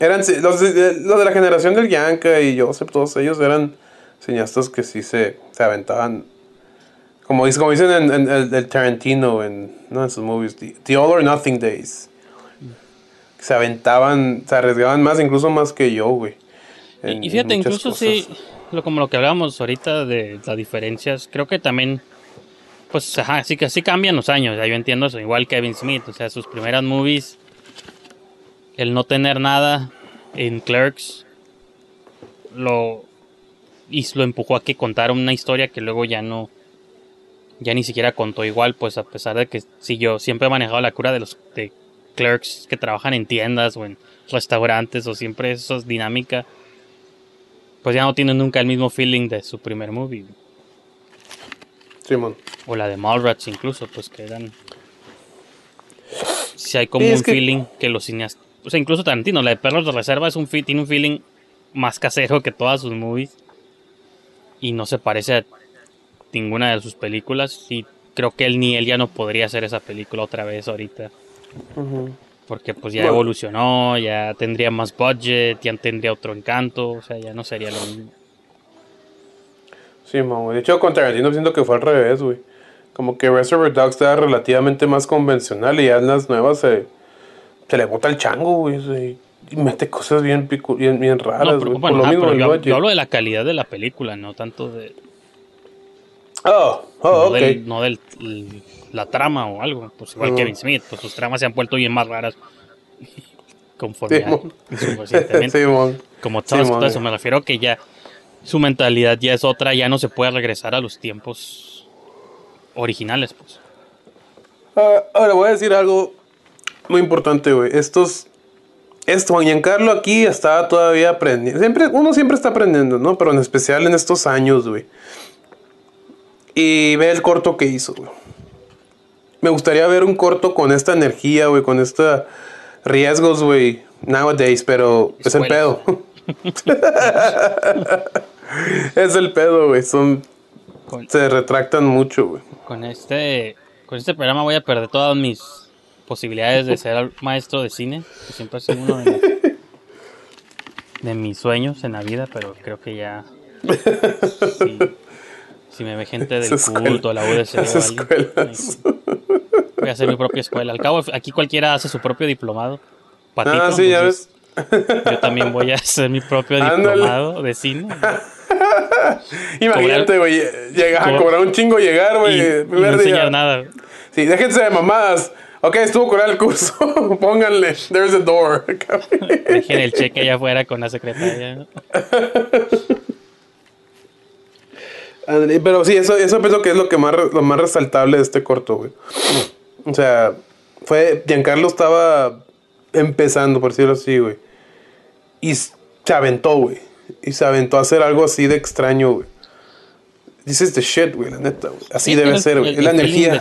eran, los de, los de la generación del Yanka y Joseph, todos ellos eran cineastas que sí se, se aventaban, como, dice, como dicen en, en el, el Tarantino, en, no en sus movies, the, the All or Nothing Days. Se aventaban, se arriesgaban más, incluso más que yo, güey. en- Y, fíjate, incluso sí, lo, como lo que hablábamos ahorita de las diferencias, creo que también, pues, ajá, sí que sí cambian los años, ya yo entiendo eso, igual Kevin Smith, o sea, sus primeras movies, el no tener nada en Clerks, lo, y lo empujó a que contara una historia que luego ya no, ya ni siquiera contó igual, pues a pesar de que sí, yo siempre he manejado la cura de los de clerks que trabajan en tiendas o en restaurantes o siempre esas dinámica pues ya no tienen nunca el mismo feeling de su primer movie. Simón. O la de Mallrats incluso, pues que eran... Si hay como Sí, es un que- feeling que los cineastas... O sea, incluso Tarantino, la de Perros de Reserva es un tiene un feeling más casero que todas sus movies. Y no se parece a ninguna de sus películas. Y creo que él ni él ya no podría hacer esa película otra vez ahorita. Porque pues ya Bueno. evolucionó, ya tendría más budget, ya tendría otro encanto. O sea, ya no sería lo mismo. Sí, güey. De hecho, con Tarantino siento que fue al revés, güey. Como que Reservoir Dogs estaba relativamente más convencional y ya en las nuevas se, se le bota el chango, güey. y- mete cosas bien, picu- bien, bien raras, No, pero, Por bueno, lo ajá, mismo pero yo, hablo de la calidad de la película, no tanto de... Oh, oh, no ok. del, no del la trama o algo. Pues igual. Kevin Smith, pues sus tramas se han vuelto bien más raras conforme a- Simón. recientemente. Simón. Como Tusk, todo eso, me refiero que ya su mentalidad ya es otra, ya no se puede regresar a los tiempos originales, pues. Ah, ahora voy a decir algo muy importante, güey. Estos. Esto, Juan Giancarlo aquí estaba todavía aprendiendo. Siempre, uno siempre está aprendiendo, ¿no? Pero en especial en estos años, güey. Y ve el corto que hizo, güey. Me gustaría ver un corto con esta energía, güey, con estos riesgos, güey, nowadays, pero es el pedo. es el pedo, güey. Son. Con, Se retractan mucho, güey. con este con este programa voy a perder todas mis posibilidades de ser maestro de cine, que siempre ha sido uno de mis, de mis sueños en la vida, pero creo que ya si, si me ve gente del culto, la UDC escuelas. voy a hacer mi propia escuela. Al cabo, aquí cualquiera hace su propio diplomado. Patito, ah, sí, ya ves. Yo también voy a hacer mi propio Ándale. diplomado de cine. Imagínate, güey. Llegas a Cobra- cobrar un chingo, llegar, güey. no enseñar nada. Sí, déjense de mamadas. Ok, estuvo con el curso. Pónganle. There's a door. Dejen el cheque allá afuera con la secretaria. Pero sí, eso, eso pienso que es lo que más, lo más resaltable de este corto, güey. O sea, fue. Giancarlo estaba empezando, por decirlo así, güey. Y se aventó, güey. Y se aventó a hacer algo así de extraño, güey. This is the shit, güey, la neta, güey. Así Sí, debe el- ser, güey. Es la energía.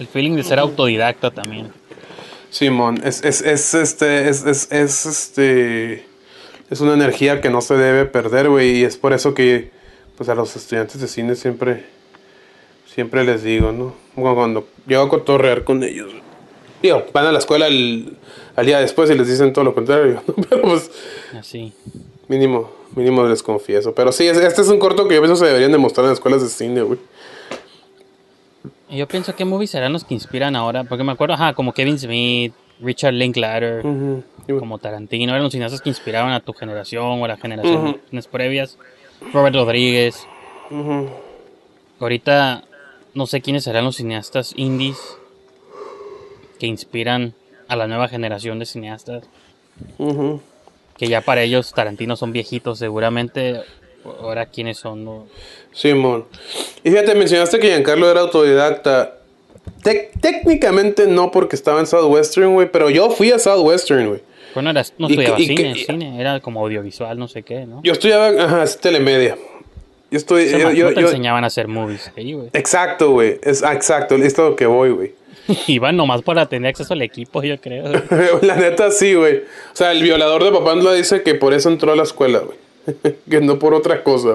El feeling de ser autodidacta también. Simón, es, es, es, este, es, es, es, este, es una energía que no se debe perder, güey, y es por eso que, pues, a los estudiantes de cine siempre, siempre les digo, ¿no? Cuando, cuando llego a cotorrear con ellos, digo, van a la escuela al, al día después y les dicen todo lo contrario, ¿no? Pero, pues, Así. mínimo, mínimo les confieso. Pero sí, es- este es un corto que yo pienso se deberían de mostrar en las escuelas de cine, güey. Yo pienso que movies serán los que inspiran ahora, porque me acuerdo, ajá, como Kevin Smith, Richard Linklater, Ujú. como Tarantino, eran los cineastas que inspiraban a tu generación o a las generaciones previas. Robert Rodríguez. Ahorita no sé quiénes serán los cineastas indies que inspiran a la nueva generación de cineastas. Que ya para ellos Tarantino son viejitos, seguramente. Ahora quiénes son. no? Simón. Y fíjate, mencionaste que Giancarlo era autodidacta. Técnicamente no porque estaba en Southwestern, güey, pero yo fui a Southwestern, güey. Bueno, era, no estudiaba y cine, cine, era como audiovisual, no sé qué, ¿no? Yo estudiaba, ajá, es telemedia. Yo estoy, O sea, yo- no yo- te yo- enseñaban a hacer movies ahí, güey. exacto, güey, es exacto, es lo que voy, güey. Iban nomás para tener acceso al equipo, yo creo. La neta sí, güey. O sea, el violador de Papandla dice que por eso entró a la escuela, güey. que no por otra cosa.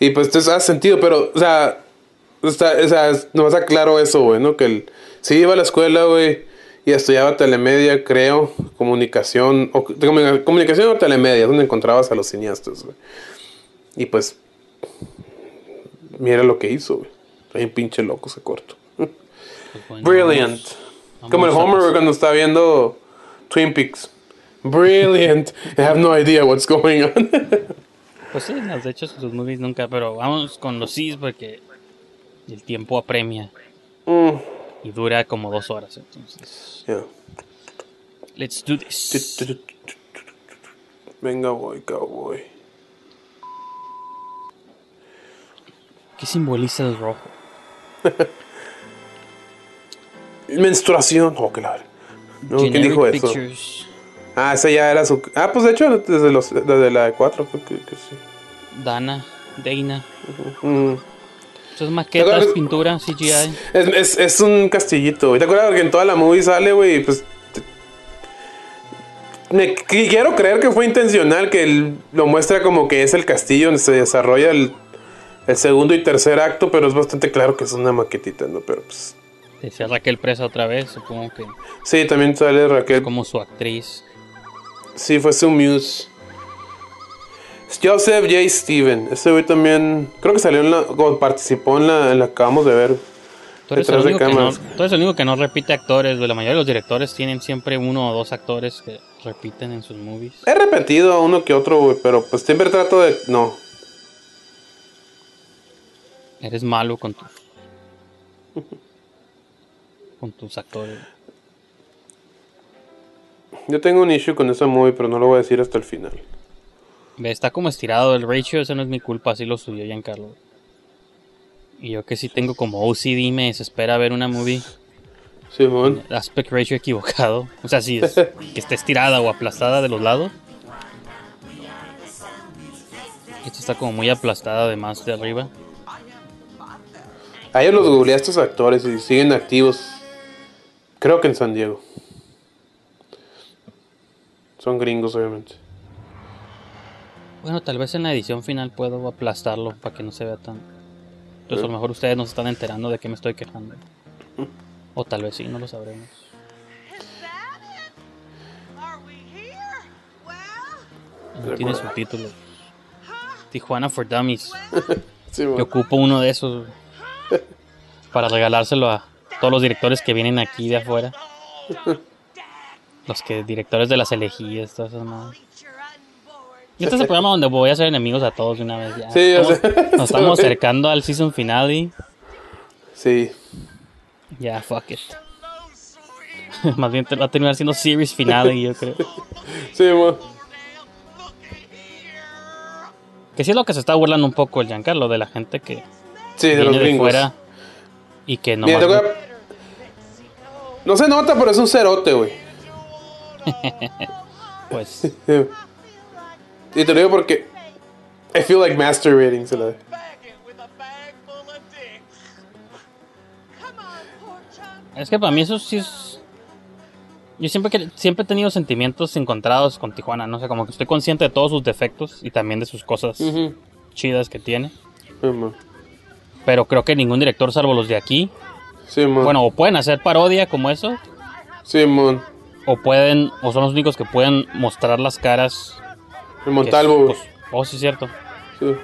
Y pues te hace sentido, pero, o sea, está, o sea, nomás aclaro eso, güey, ¿no? Que él sí iba a la escuela, güey, y estudiaba telemedia, creo, comunicación, o comu- comunicación o telemedia, donde encontrabas a los cineastas, güey. Y pues, mira lo que hizo, güey. Está bien pinche loco ese corto. Pues bueno, Brilliant. vamos- Como el vamos Homer cuando está viendo Twin Peaks. Brilliant. I have no idea what's going on. Pues sí, las de hecho sus movies nunca, pero vamos con los Cs porque el tiempo apremia Mm, y dura como dos horas, entonces. yeah. Let's do this. Venga, boy, cowboy. ¿Qué simboliza el rojo? Menstruación. Oh, claro. No, ¿Quién dijo eso? Pictures, Ah, ese ya era su. Ah, pues de hecho, desde, los, desde la de 4, creo que, que sí. Dana, Dana. Mm. Eso es maquetas, pintura, CGI. Es, es, es un castillito, güey. ¿Te acuerdas que en toda la movie sale, güey? y Pues. te- Me qu- quiero creer que fue intencional, que él lo muestra como que es el castillo donde se desarrolla el, el segundo y tercer acto, pero es bastante claro que es una maquetita, ¿no? Pero pues. Decía Raquel Presa otra vez, supongo que Sí, también sale Raquel. como su actriz. Sí, fue su muse. Joseph J. Steven. Ese güey también. Creo que salió en la. o participó en la, en la que acabamos de ver. Tú eres, el Detrás de no, tú eres el único que no repite actores. La mayoría de los directores tienen siempre uno o dos actores que repiten en sus movies. He repetido a uno que otro, güey, pero pues siempre trato de. No. Eres malo con tus. con tus actores. Yo tengo un issue con esa movie, pero no lo voy a decir hasta el final. Ve, está como estirado el ratio, eso no es mi culpa, así lo subió Giancarlo. Y yo que sí tengo como OCD me desespera ver una movie Simón. aspect ratio equivocado. O sea, si es que esté estirada o aplastada de los lados. Esta está como muy aplastada además de arriba. Ayer los googleé a estos actores y siguen activos. Creo que en San Diego. Son gringos, obviamente. Bueno, tal vez en la edición final puedo aplastarlo para que no se vea tan. Entonces a lo mejor ustedes no se están enterando de que me estoy quejando. O tal vez sí, no lo sabremos. No tiene subtítulos. Tijuana for Dummies. Simón. Yo ocupo uno de esos para regalárselo a todos los directores que vienen aquí de afuera. Los que directores de las elegías, todas esas madres. Este es el programa donde voy a hacer enemigos a todos de una vez ya. Sí, sé. Nos estamos acercando al season finale. Sí. Ya, fuck it. Más bien te- va a terminar siendo series finale, yo creo. Sí, mo. Que sí es lo que se está burlando un poco el Giancarlo, de la gente que Sí, de los de fuera y que no Mira, a- No se nota, pero es un cerote, güey. Pues, Y te lo digo porque I feel like masturbating. La... es que para mí eso sí es... Yo siempre, que, siempre he tenido sentimientos encontrados con Tijuana, no sé, como que estoy consciente de todos sus defectos y también de sus cosas chidas que tiene. Sí. Pero creo que ningún director, salvo los de aquí, Sí, bueno, o pueden hacer parodia como eso, Sí, mon. O pueden, o son los únicos que pueden mostrar las caras. El Montalvo, pues, oh, sí, es cierto. Sí.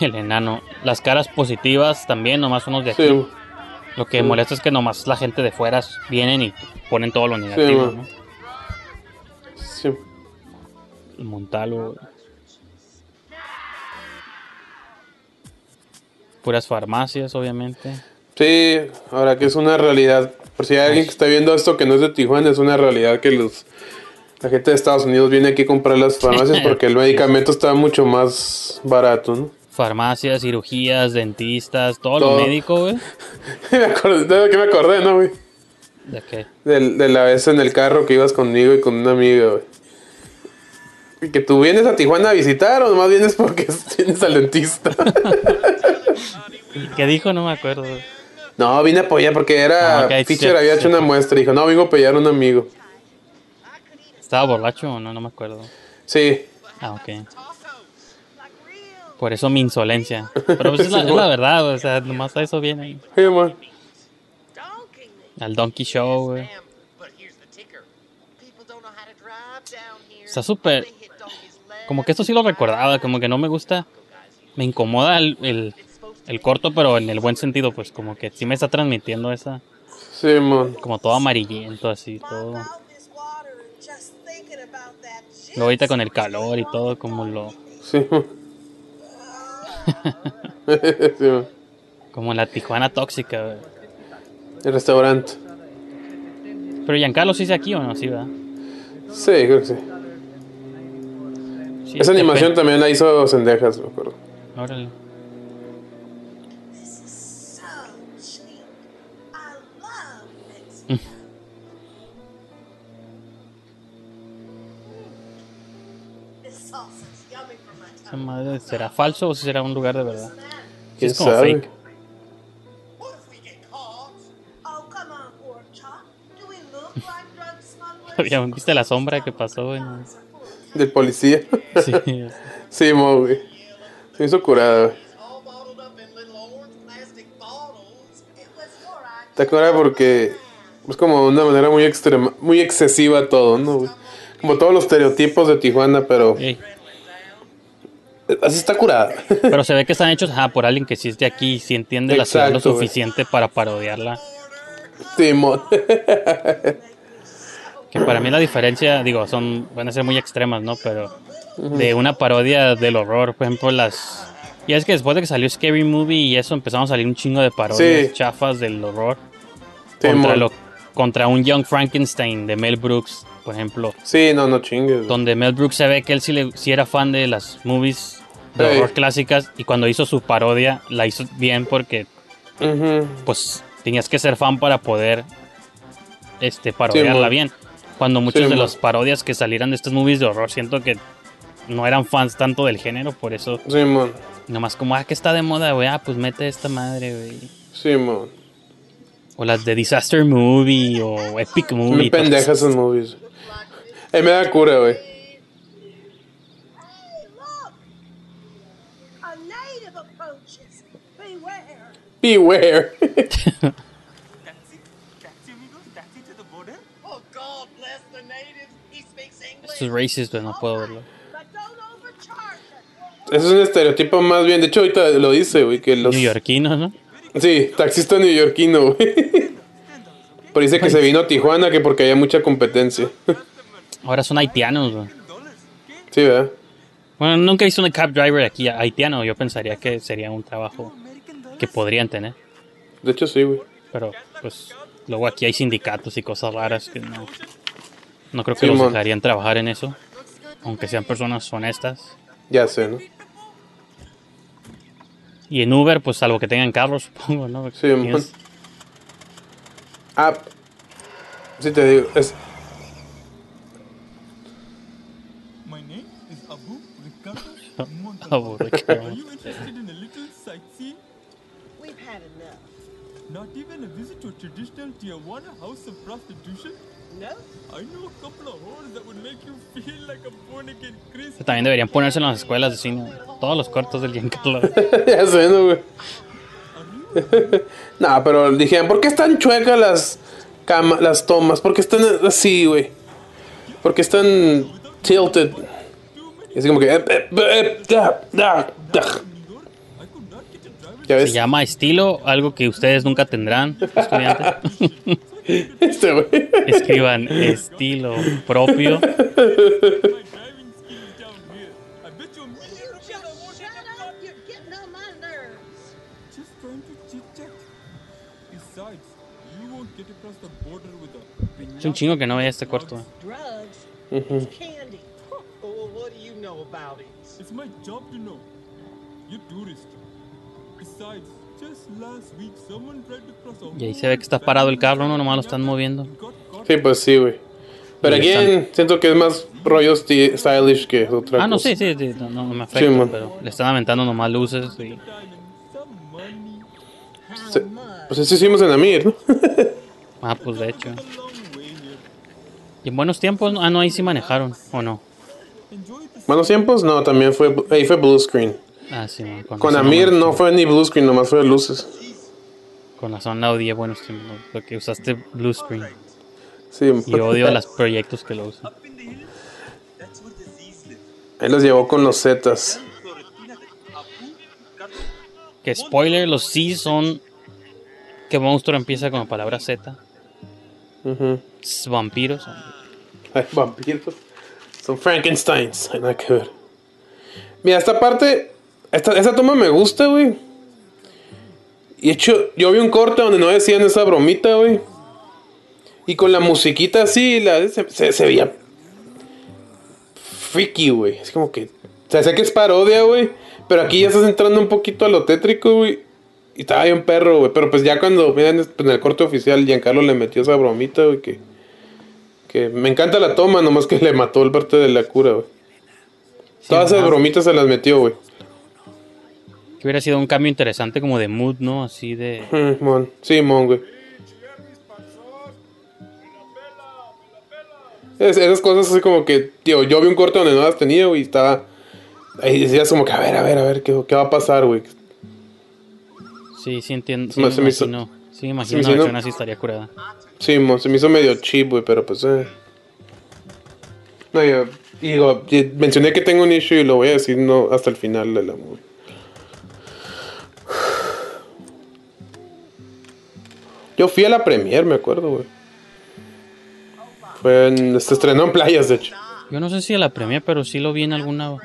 El enano. Las caras positivas también, nomás unos de aquí. Sí. Lo que Sí. molesta es que nomás la gente de fuera vienen y ponen todo lo negativo, man. ¿no? Sí. El Montalvo. Puras farmacias, obviamente. Sí, ahora que es una realidad. Por si hay alguien que está viendo esto que no es de Tijuana, es una realidad que los la gente de Estados Unidos viene aquí a comprar las farmacias porque el medicamento está mucho más barato, ¿no? Farmacias, cirugías, dentistas, todo, Todo. lo médico, güey. me acordé, ¿de qué me acordé, no, güey? ¿De qué? De, la vez en el carro que ibas conmigo y con una amiga, güey. Y que tú vienes a Tijuana a visitar o más vienes porque tienes al dentista. ¿Qué dijo? No me acuerdo. No, vine a apoyar porque era. Ah, ok, sí, Fisher sí, había sí. hecho una muestra y dijo, no, vengo a apoyar a un amigo. ¿Estaba borracho o no? No me acuerdo. Sí. Ah, ok. Por eso mi insolencia. Pero pues es la, es la verdad, o sea, nomás a eso viene. Sí, man. Al Donkey Show, güey. Está súper... Como que esto sí lo recordaba, como que no me gusta. Me incomoda el, el, el corto, pero en el buen sentido, pues como que sí me está transmitiendo esa... Sí, man. Como todo amarillento, así, todo... Luego ahorita con el calor y todo, como lo... Sí, man. sí, man. Como la Tijuana tóxica, güey. El restaurante. Pero Giancarlo sí es aquí o no, sí, ¿verdad? Sí, creo que sí. Sí, Esa animación también la hizo Sendejas, me acuerdo. Órale. Esa madre, ¿Será falso o si será un lugar de verdad? ¿Quién es como sabe? fake. ¿Viste la sombra que pasó? güey? Del policía. Sí. sí, mo, güey. Se hizo curada, güey. Está curada porque es como una manera muy extrema, muy excesiva todo, ¿no? güey? Como todos los estereotipos de Tijuana, pero Ey, así está curada. Pero se ve que están hechos ajá, por alguien que sí es de aquí, sí entiende la ciudad lo Exacto, suficiente para parodiarla. Mo. Que para mí la diferencia, digo, son van a ser muy extremas, ¿no? Pero de una parodia del horror, por ejemplo, las... Y es que después de que salió Scary Movie y eso empezamos a salir un chingo de parodias Sí. chafas del horror contra, lo, contra un Young Frankenstein de Mel Brooks, por ejemplo, Sí, no, no chingues. donde Mel Brooks se ve que él sí, le, sí era fan de las movies de Sí. horror clásicas y cuando hizo su parodia la hizo bien porque pues tenías que ser fan para poder este parodiarla bien. Cuando muchas Sí, de las parodias que salieran de estas movies de horror siento que no eran fans tanto del género, por eso Simón, nomás como ah que está de moda, güey, ah pues mete esta madre, güey. Simón. O las de Disaster Movie o Epic Movie. Muy pendejas esas. movies. Eh, me da cura, güey. A native approaches. Beware. Beware. Oh, God bless the natives. He speaks English. Esto es racist, no puedo verlo. Ese es un estereotipo más bien. De hecho, ahorita lo dice, güey, que los... Neoyorquinos, ¿no? Sí, taxista neoyorquino, güey. Pero dice que se vino a Tijuana que porque había mucha competencia. Ahora son haitianos, güey. Sí, ¿verdad? Bueno, nunca he visto un cab driver aquí haitiano. Yo pensaría que sería un trabajo que podrían tener. De hecho, sí, güey. Pero, pues, luego aquí hay sindicatos y cosas raras que no, no creo que los dejarían trabajar en eso. Aunque sean personas honestas. Ya sé, ¿no? Y en Uber, pues, salvo que tengan carros, supongo, ¿no? Sí, mon. Ah, sí te digo, es... Abu Ricardo Abu. Ricardo. Even a visit to a traditional Tijuana house of prostitution? No? I know a couple of whores that would make you feel like a born again Christian. También deberían ponerse en las escuelas de cine. Todos los cortos del Giancarlo. ya sé, ¿no, güey? no, pero dijeron, ¿por qué están chuecas las cama las tomas? ¿Por qué están así, güey? ¿Por qué están tilted? Y así como que... Se ves? llama estilo, algo que ustedes nunca tendrán, estudiantes. Este, güey. Escriban estilo propio. You Es un chingo que no veía este corto. Candy? Oh, you it? It's my job to know. You're tourist. Y ahí se ve que está parado el carro, no nomás lo están moviendo. Sí, pues sí, güey. Pero aquí están- siento que es más rollo stylish que otra Ah, no, cosa. sí, sí, sí, no, no me Sí, afecta, man. pero le están aventando nomás luces y Se- Pues eso hicimos en Amir, ¿no? Ah, pues de hecho. Y en buenos tiempos, ah, no, ahí sí manejaron, ¿o no? Buenos tiempos, no, también fue, ahí fue blue screen. Ah, sí, man, con, Con razón Amir no, no fue ni blue screen, nomás fue luces. con razón la odié buenos tiempos, ¿no? porque usaste blue screen. Sí. Y odio los proyectos que lo usan. Ahí los llevó con los Zetas. Que spoiler, los sí son... ¿Qué monstruo empieza con la palabra Z? Ujú. S- Vampiros. Ay, vampiros. Son Frankensteins. Hay nada que ver. Mira, esta parte. Esta, esta toma me gusta, güey. Y hecho, yo vi un corte donde no decían esa bromita, güey. Y con la musiquita así, la, se, se, se veía. Freaky, güey. Es como que. O sea, sé que es parodia, güey. Pero aquí ya estás entrando un poquito a lo tétrico, güey. Y estaba bien perro, güey. Pero pues ya cuando miren en el corte oficial, Giancarlo le metió esa bromita, güey, que. Que me encanta la toma, nomás que le mató el parte de la cura, güey. Todas esas bromitas se las metió, güey. Que hubiera sido un cambio interesante como de mood, ¿no? Así de... Mm, mon. Sí, mon, güey. Es- esas cosas así como que, tío, yo vi un corte donde no las tenía, güey, y estaba... Ahí decías como que, a ver, a ver, a ver, ¿qué, qué va a pasar, güey? Sí, sí entiendo. Sí, me- me me hizo- imagino. Sí, imagino una versión así estaría curada. Sí, mon, se me hizo medio cheap, güey, pero pues, eh. No, yo, digo, mencioné que tengo un issue y lo voy a decir no hasta el final de la movie. Yo fui a la premier, me acuerdo, güey. Fue en, se estrenó en playas, de hecho. Yo no sé si a la premia, pero sí lo vi en alguna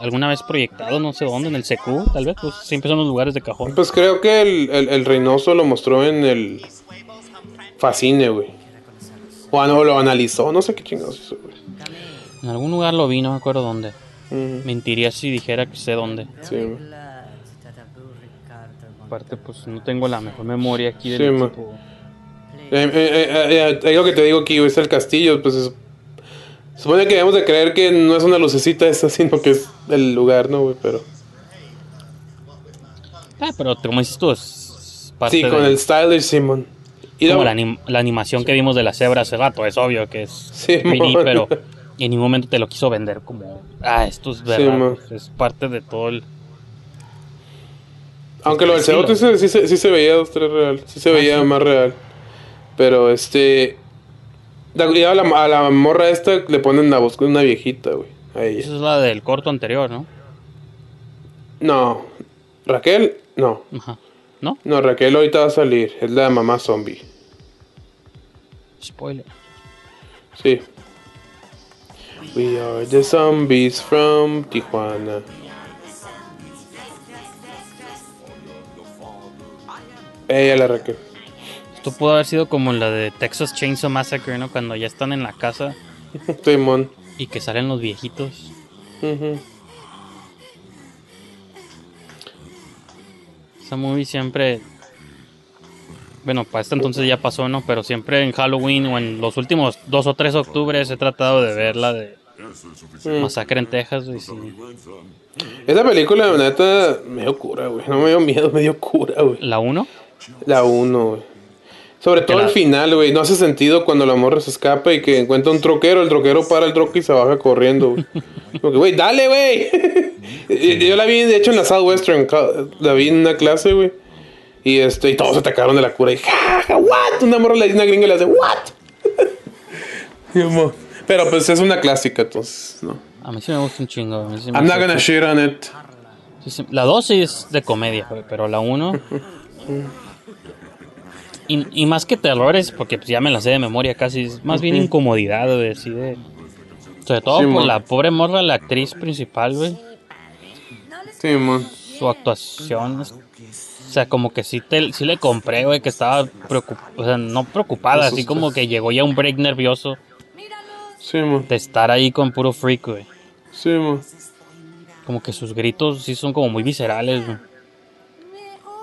alguna vez proyectado, no sé dónde, en el CQ, tal vez, pues siempre son los lugares de cajón. Pues creo que el, el, el Reynoso lo mostró en el Fascine, güey. O ano- lo analizó, no sé qué chingados hizo, güey. En algún lugar lo vi, no me acuerdo dónde. Mentiría si dijera que sé dónde. Sí, güey. Aparte, pues no tengo la mejor memoria aquí del Sí, equipo. Eh, eh, eh, eh, ahí lo que te digo aquí, güey, es el castillo, pues es- supone que debemos de creer que no es una lucecita esa, sino que es el lugar, ¿no, güey? Pero Ah, pero como dices tú, es parte sí, con de- el stylish Simon. Y como la, anim- la animación que vimos de la cebra hace rato, es obvio que es Sí, 3D, man. pero en ningún momento te lo quiso vender como, ah, esto es verdad, man. es parte de todo el... Aunque lo del cerote sí, sí, se- sí se veía dos, tres real. Sí se veía sí. más real. Pero este. a la, a la morra esta le ponen la voz con una viejita, güey. A ella. Esa es la del corto anterior, ¿no? No. Raquel, no. Ajá. ¿No? No, Raquel ahorita va a salir. Es la mamá zombie. Spoiler. Sí. We are the zombies from Tijuana. Ella la Raquel. Esto pudo haber sido como la de Texas Chainsaw Massacre, ¿no? Cuando ya están en la casa Simón. y que salen los viejitos. Esa movie siempre. Bueno, para este entonces ya pasó, ¿no? Pero siempre en Halloween o en los últimos dos o tres octubres he tratado de ver la de Mm. Masacre en Texas, güey. sí. Esa película, la neta, me dio cura, güey. No me dio miedo, me dio cura, güey. ¿La 1? La 1, güey. Sobre todo la- el final, güey. No hace sentido cuando la morra se escapa y que encuentra un troquero. El troquero para el troque y se baja corriendo, güey. Como que, güey, dale, güey. Yo la vi, de hecho, en la Southwestern. La vi en una clase, güey. Y, este, y todos se atacaron de la cura. Y, ja, ja, what? Una morra le dice una gringa y le hace, what? Pero pues es una clásica, entonces, no. A mí sí me gusta un chingo. sí I'm not gonna shit on it. La 2 sí es de comedia, pero la 1. Y, y más que terrores, porque pues ya me la sé de memoria casi, es más bien incomodidad, güey, así de... Sobre todo Sí, por la pobre morra, la actriz principal, güey. Sí, mon. Su actuación, o sea, como que sí, te, sí le compré, güey, que estaba preocupada, o sea, no preocupada, así como que llegó ya un break nervioso Sí, mon. de estar ahí con puro freak, güey. Sí, mon. Como que sus gritos sí son como muy viscerales, güey.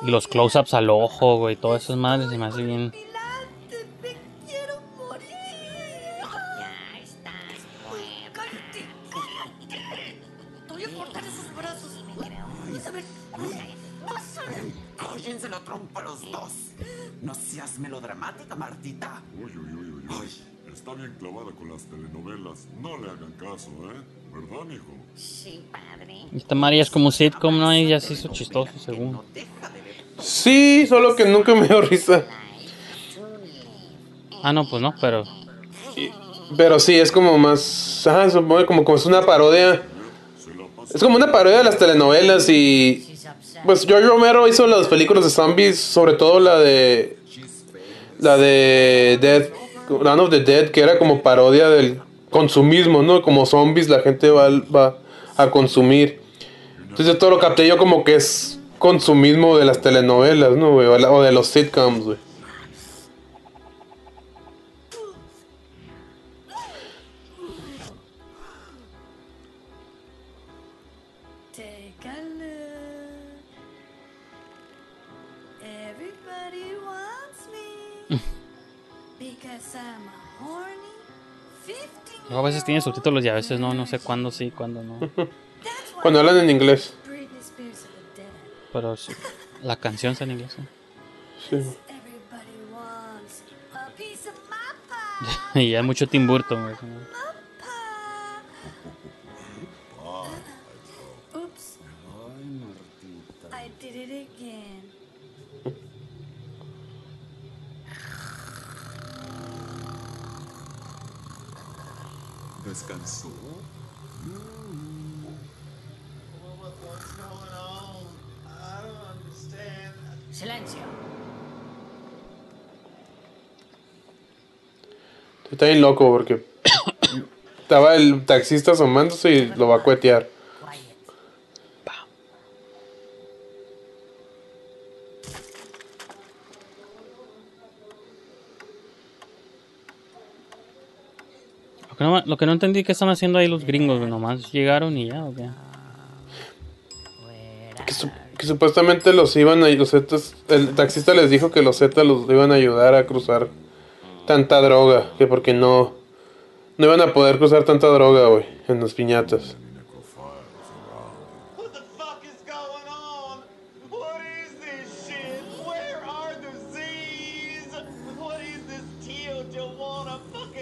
Y los close-ups al ojo, güey, todas esas madres se me hace bien... Voy a cortar esos brazos. Vas a ver. Cállense la trompa los dos. No seas melodramática, Martita. Uy, uy, uy, uy, uy. Está bien clavada con las telenovelas. No le hagan caso, ¿eh? ¿Verdad, mijo? Sí, padre. Esta María es como sitcom, ¿no? Y ya se hizo chistoso, según. Sí, solo que nunca me dio risa. Ah, no, pues no, pero... Pero sí, es como más. Ajá, supongo como, como es una parodia. Es como una parodia de las telenovelas y. Pues George Romero hizo las películas de zombies, sobre todo la de. La de Dead. Dawn of the Dead, que era como parodia del consumismo, ¿no? Como zombies la gente va, va a consumir. Entonces yo todo lo capté yo como que es consumismo de las telenovelas, ¿no? güey? O de los sitcoms, güey. Take a look. Everybody wants me. because I'm a horny 15 Luego a veces tiene subtítulos y a veces no, no sé cuándo sí, cuándo no. Cuando hablan en inglés. Pero sí, la canción está en inglés. ¿eh? Pie. y ya mucho Tim Burton, güey. Oops. I did it again. ¿Descansó? Silencio. Está bien loco porque estaba el taxista asomándose y lo va a cuetear. Lo que, no, lo que no entendí que están haciendo ahí los gringos, nomás llegaron y ya, ¿o qué? Que, su- que supuestamente los iban a los Zetas, el taxista les dijo que los Zetas los iban a ayudar a cruzar tanta droga, que porque no no iban a poder cruzar tanta droga, güey, en las piñatas.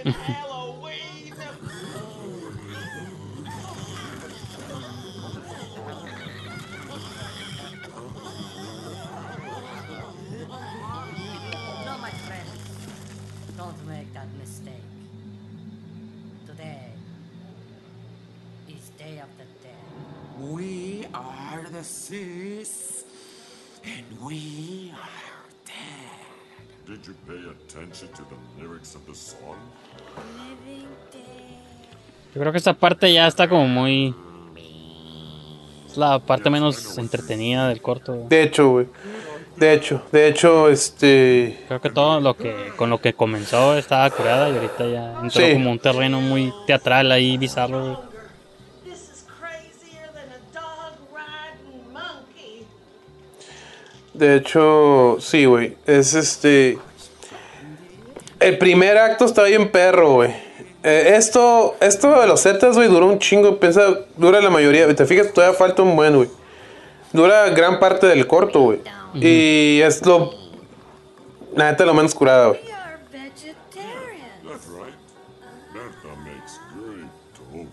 esta parte ya está como muy. Es la parte menos entretenida del corto. güey. De hecho, güey. De hecho, de hecho, este. Creo que todo lo que con lo que comenzó estaba curada y ahorita ya entró Sí. como un terreno muy teatral ahí bizarro. güey. De hecho, sí, güey. Es este. El primer acto está bien perro, güey. Eh, esto, esto de los Zetas, güey, duró un chingo. Piensa, dura la mayoría. Te fijas, todavía falta un buen, güey. Dura gran parte del corto, güey. Y es lo. La neta, lo menos curada, güey. That's right. Berta makes great tofu.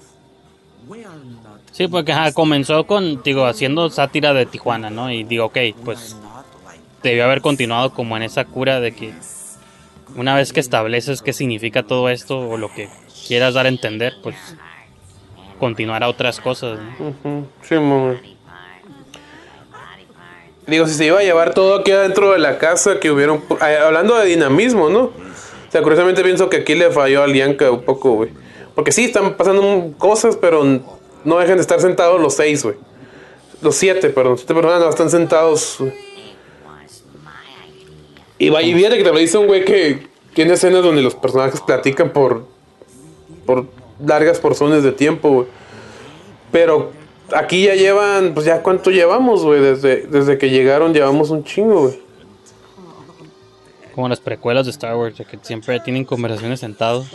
Sí, porque ajá, comenzó con, digo, haciendo sátira de Tijuana, ¿no? Y digo, ok, pues debió haber continuado como en esa cura de que una vez que estableces qué significa todo esto o lo que quieras dar a entender, pues continuar a otras cosas. ¿no? Sí, mamá. Digo, si se iba a llevar todo aquí adentro de la casa, que hubieron. Hablando de dinamismo, ¿no? O sea, curiosamente pienso que aquí le falló al Yanka un poco, güey. Porque sí, están pasando cosas, pero no dejan de estar sentados los seis, güey. Los siete, perdón. Siete personas no están sentados. Y va y viene que te lo dice un güey que tiene escenas donde los personajes platican por. Por largas porciones de tiempo, güey. Pero aquí ya llevan, pues ya cuánto llevamos, güey. Desde, desde que llegaron llevamos un chingo, güey. Como las precuelas de Star Wars, que siempre tienen conversaciones sentados.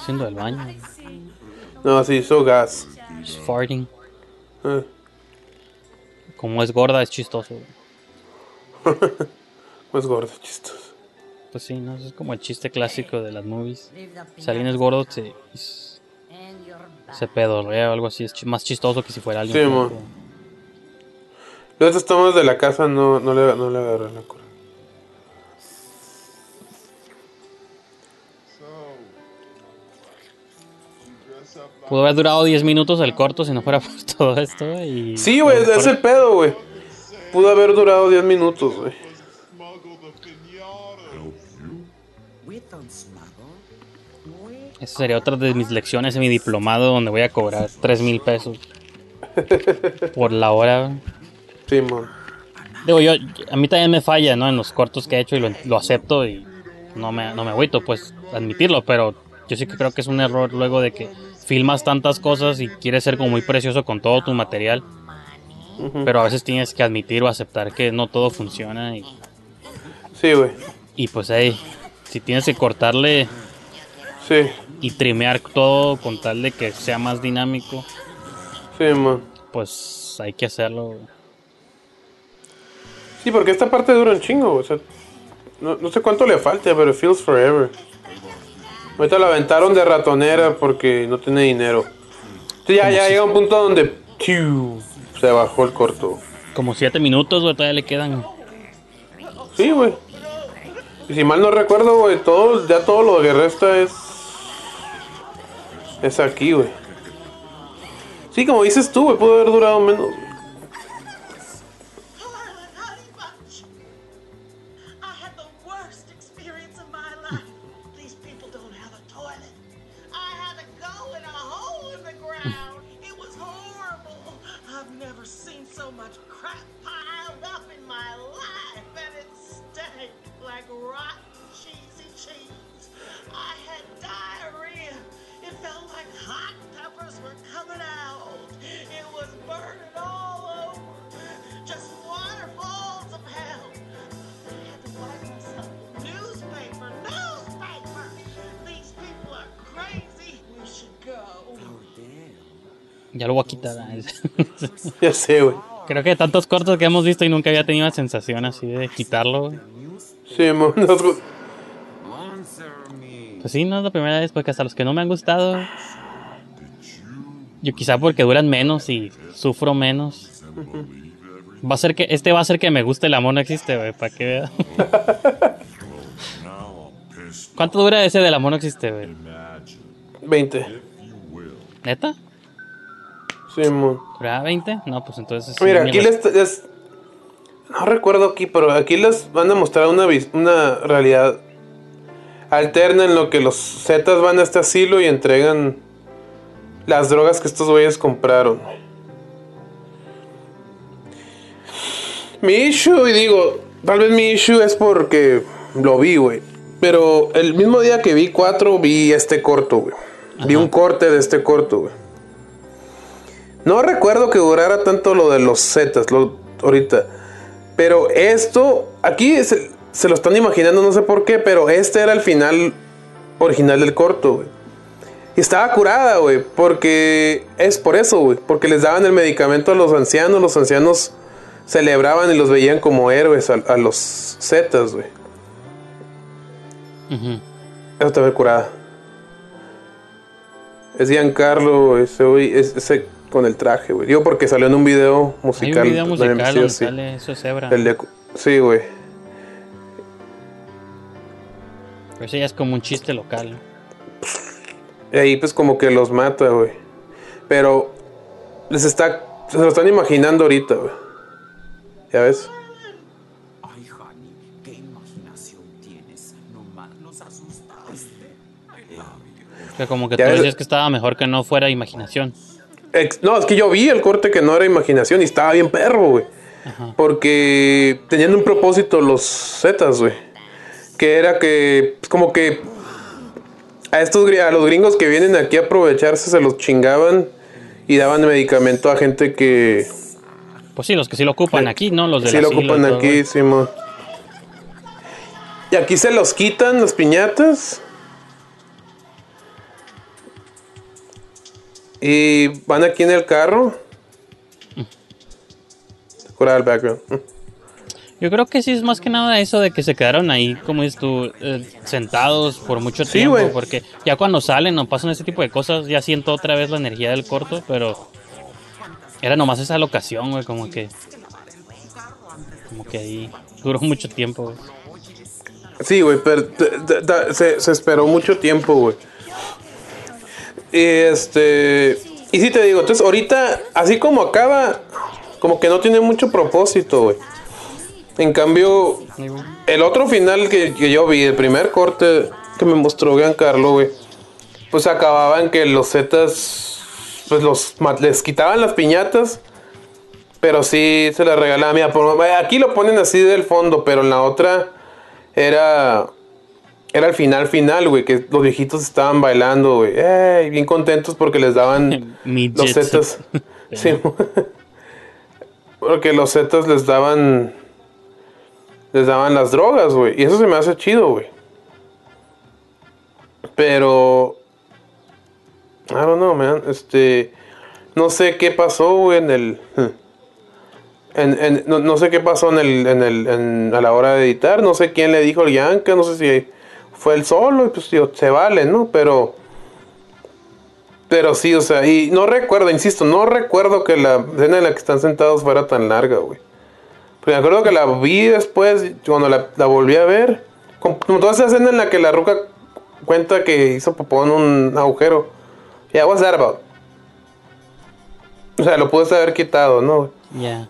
Haciendo el baño. No, sí, hizo gas. Just farting. Eh. Como es gorda, es chistoso. Pues gordo, chistoso. Pues sí, ¿no? Es como el chiste clásico de las movies. Si alguien es gordo, se, se pedorrea o algo así. Es más chistoso que si fuera alguien. Sí, mo. flaco. Los estómagos de la casa no, no le, no le agarran la cura. Pudo haber durado 10 minutos el corto si no fuera por todo esto. Y Sí, güey, es el pedo, güey. Pudo haber durado 10 minutos, güey. Esa sería otra de mis lecciones en mi diplomado donde voy a cobrar 3 mil pesos por la hora. Sí, man. Digo, yo, a mí también me falla, ¿no? En los cortos que he hecho y lo, lo acepto y no me, no me agüito, pues, admitirlo, pero yo sí que creo que es un error luego de que filmas tantas cosas y quieres ser como muy precioso con todo tu material, pero a veces tienes que admitir o aceptar que no todo funciona y, Sí, güey. y pues ahí, si tienes que cortarle Sí, y trimear todo con tal de que sea más dinámico, sí, man. pues hay que hacerlo. Sí, porque esta parte dura un chingo. O sea, no, no sé cuánto le falte, pero it feels forever. Ahorita la aventaron de ratonera porque no tiene dinero. Entonces ya, ya llega un punto donde ¡piu! se bajó el corto. Como 7 minutos, güey, todavía le quedan. Sí, güey. Y si mal no recuerdo, güey, todo, ya todo lo de resta es. Es aquí, güey. Sí, como dices tú, güey, pudo haber durado menos. Much crap piled up in my life, and it stank like rotten cheesy cheese. I had diarrhea. It felt like hot peppers were coming out. It was burning all over. Just waterfalls of hell. I had to wipe myself with newspaper, newspaper. These people are crazy. We should go. Oh, ya lo voy a quitar. ¿eh? Ya sé, güey. Creo que tantos cortos que hemos visto y nunca había tenido la sensación así de quitarlo. güey. Sí, nosotros- Pues sí, no es la primera vez, porque hasta los que no me han gustado. Yo quizá porque duran menos y sufro menos. Va a ser que, este va a ser que me guste el amor no existe, güey, para que vea. ¿Cuánto dura ese del amor no existe, güey? 20. ¿Neta? Sí. ¿Duraba 20? No, pues entonces. Mira, aquí les, les- No recuerdo aquí, pero aquí les van a mostrar una, una realidad alterna en lo que los Zetas van a este asilo y entregan las drogas que estos güeyes compraron. Mi issue, y digo, tal vez mi issue es porque lo vi, güey. Pero el mismo día que vi cuatro, vi este corto, güey. Vi un corte de este corto, güey. No recuerdo que durara tanto lo de los Zetas, lo, ahorita. Pero esto, aquí se, se lo están imaginando, no sé por qué, pero este era el final original del corto, güey. Y estaba curada, güey, porque es por eso, güey. Porque les daban el medicamento a los ancianos, los ancianos celebraban y los veían como héroes a, a los Zetas, güey. Eso está bien curada. Es Giancarlo, ese, güey, es- ese con el traje, güey. Digo porque salió en un video Hay musical. un video de musical MC, donde sí. sale eso cebra. El de- sí, güey. Pero ese ya es como un chiste local. Y ahí pues como que los mata, güey. Pero les está... Se lo están imaginando ahorita, güey. ¿Ya ves? Ay, qué imaginación tienes. Nomás nos asustaste. Como que Ya tú ves- decías que estaba mejor que no fuera imaginación. No, es que yo vi el corte que no era imaginación y estaba bien perro, güey. Porque tenían un propósito los Zetas, güey. Que era que, pues, como que a estos a los gringos que vienen aquí a aprovecharse se los chingaban y daban medicamento a gente que Pues sí, los que sí lo ocupan aquí, ¿no? Los de sí lo ocupan aquí, Simón. Y aquí se los quitan las piñatas. Y van aquí en el carro. Cura el background. Yo creo que sí es más que nada eso de que se quedaron ahí, como dices tú, eh, sentados por mucho Sí, tiempo. güey. Porque ya cuando salen o pasan ese tipo de cosas, ya siento otra vez la energía del corto, pero era nomás esa locación, güey, como que. Como que ahí duró mucho tiempo, güey. Sí, güey, pero se, se esperó mucho tiempo, güey. Y este. Y sí te digo, entonces ahorita, así como acaba, como que no tiene mucho propósito, güey. En cambio, el otro final que, que yo vi, el primer corte que me mostró Giancarlo, güey, pues acababa en que los Zetas, pues los les quitaban las piñatas, pero sí se las regalaban. Mira, aquí lo ponen así del fondo, pero en la otra era era el final final, güey, que los viejitos estaban bailando, güey, ey, bien contentos porque les daban los zetas. sí, porque los zetas les daban les daban las drogas, güey, y eso se me hace chido, güey. Pero I don't know, man, este no sé qué pasó, güey, en el en, en- no, no sé qué pasó en el, en el, en- a la hora de editar, no sé quién le dijo al Yanka, no sé si fue él solo, y pues digo, se vale, ¿no? Pero, pero sí, o sea, y no recuerdo, insisto, no recuerdo que la escena en la que están sentados fuera tan larga, güey. Pero me acuerdo que la vi después, cuando la, la volví a ver, como, toda esa escena en la que la ruca cuenta que hizo popó en un agujero. Yeah, what's that about? O sea, lo pude haber quitado, ¿no? Ya.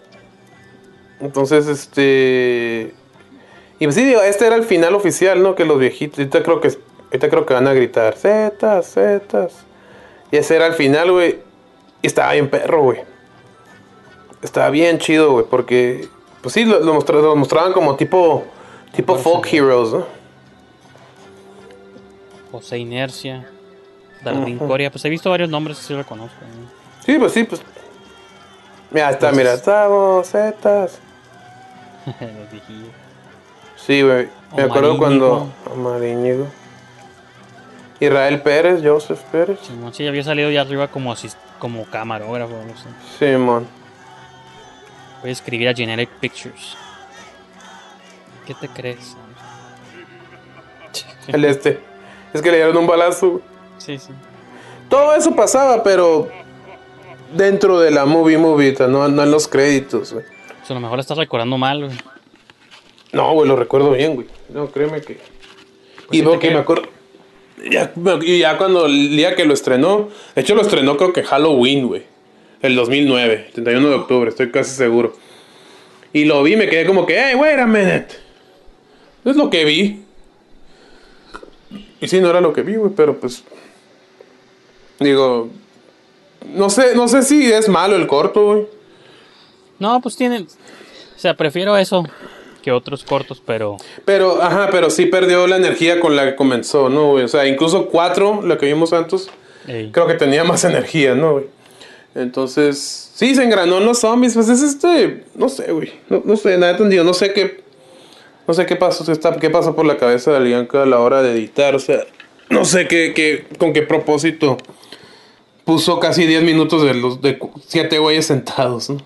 Entonces, este. Y pues sí, digo, este era el final oficial, ¿no? Que los viejitos. Ahorita creo que, ahorita creo que van a gritar: Zetas, Zetas. Y ese era el final, güey. Y estaba bien perro, güey. Estaba bien chido, güey. Porque, pues sí, lo, lo mostra- lo mostraban como tipo. Tipo folk heroes, ¿no? José Inercia. Darwin. Coria. Pues he visto varios nombres que sí lo conozco. ¿no? Sí, pues sí, pues. Mira, está, mira, estamos, Zetas. Los viejillos. Sí, güey. Me acuerdo cuando. Omar Íñigo. Israel Pérez, Joseph Pérez. Simón, sí, había salido ya arriba como, asis- como camarógrafo. No sé. Simón. Voy a escribir a Generic Pictures. ¿Qué te crees? El este. Es que le dieron un balazo. Sí, sí. Todo eso pasaba, pero. Dentro de la movie movie, no, no en los créditos, güey. O sea, a lo mejor estás recordando mal, güey. No, güey, lo recuerdo bien, güey. No, créeme que. y porque creo. me acuerdo. Ya, y ya cuando el día que lo estrenó. De hecho, lo estrenó creo que Halloween, güey. El 2009, 31 de octubre, estoy casi seguro. Y lo vi, me quedé como que, hey, wait a minute. Es lo que vi. Y sí, no era lo que vi, güey, pero pues. Digo. No sé, no sé si es malo el corto, güey. No, pues tienen. O sea, prefiero eso que otros cortos, pero. Pero, ajá, pero sí perdió la energía con la que comenzó, ¿no, güey? O sea, incluso 4, la que vimos antes, Ey. creo que tenía más energía, ¿no, güey? Entonces, sí, se engranó en los zombies. Pues es este. No sé, güey. No, no sé, nada entendido. No sé qué. No sé qué pasó, está, qué pasó por la cabeza de Alianca a la hora de editar. O sea, no sé qué, qué, con qué propósito puso casi 10 minutos de los de 7 güeyes sentados, ¿no?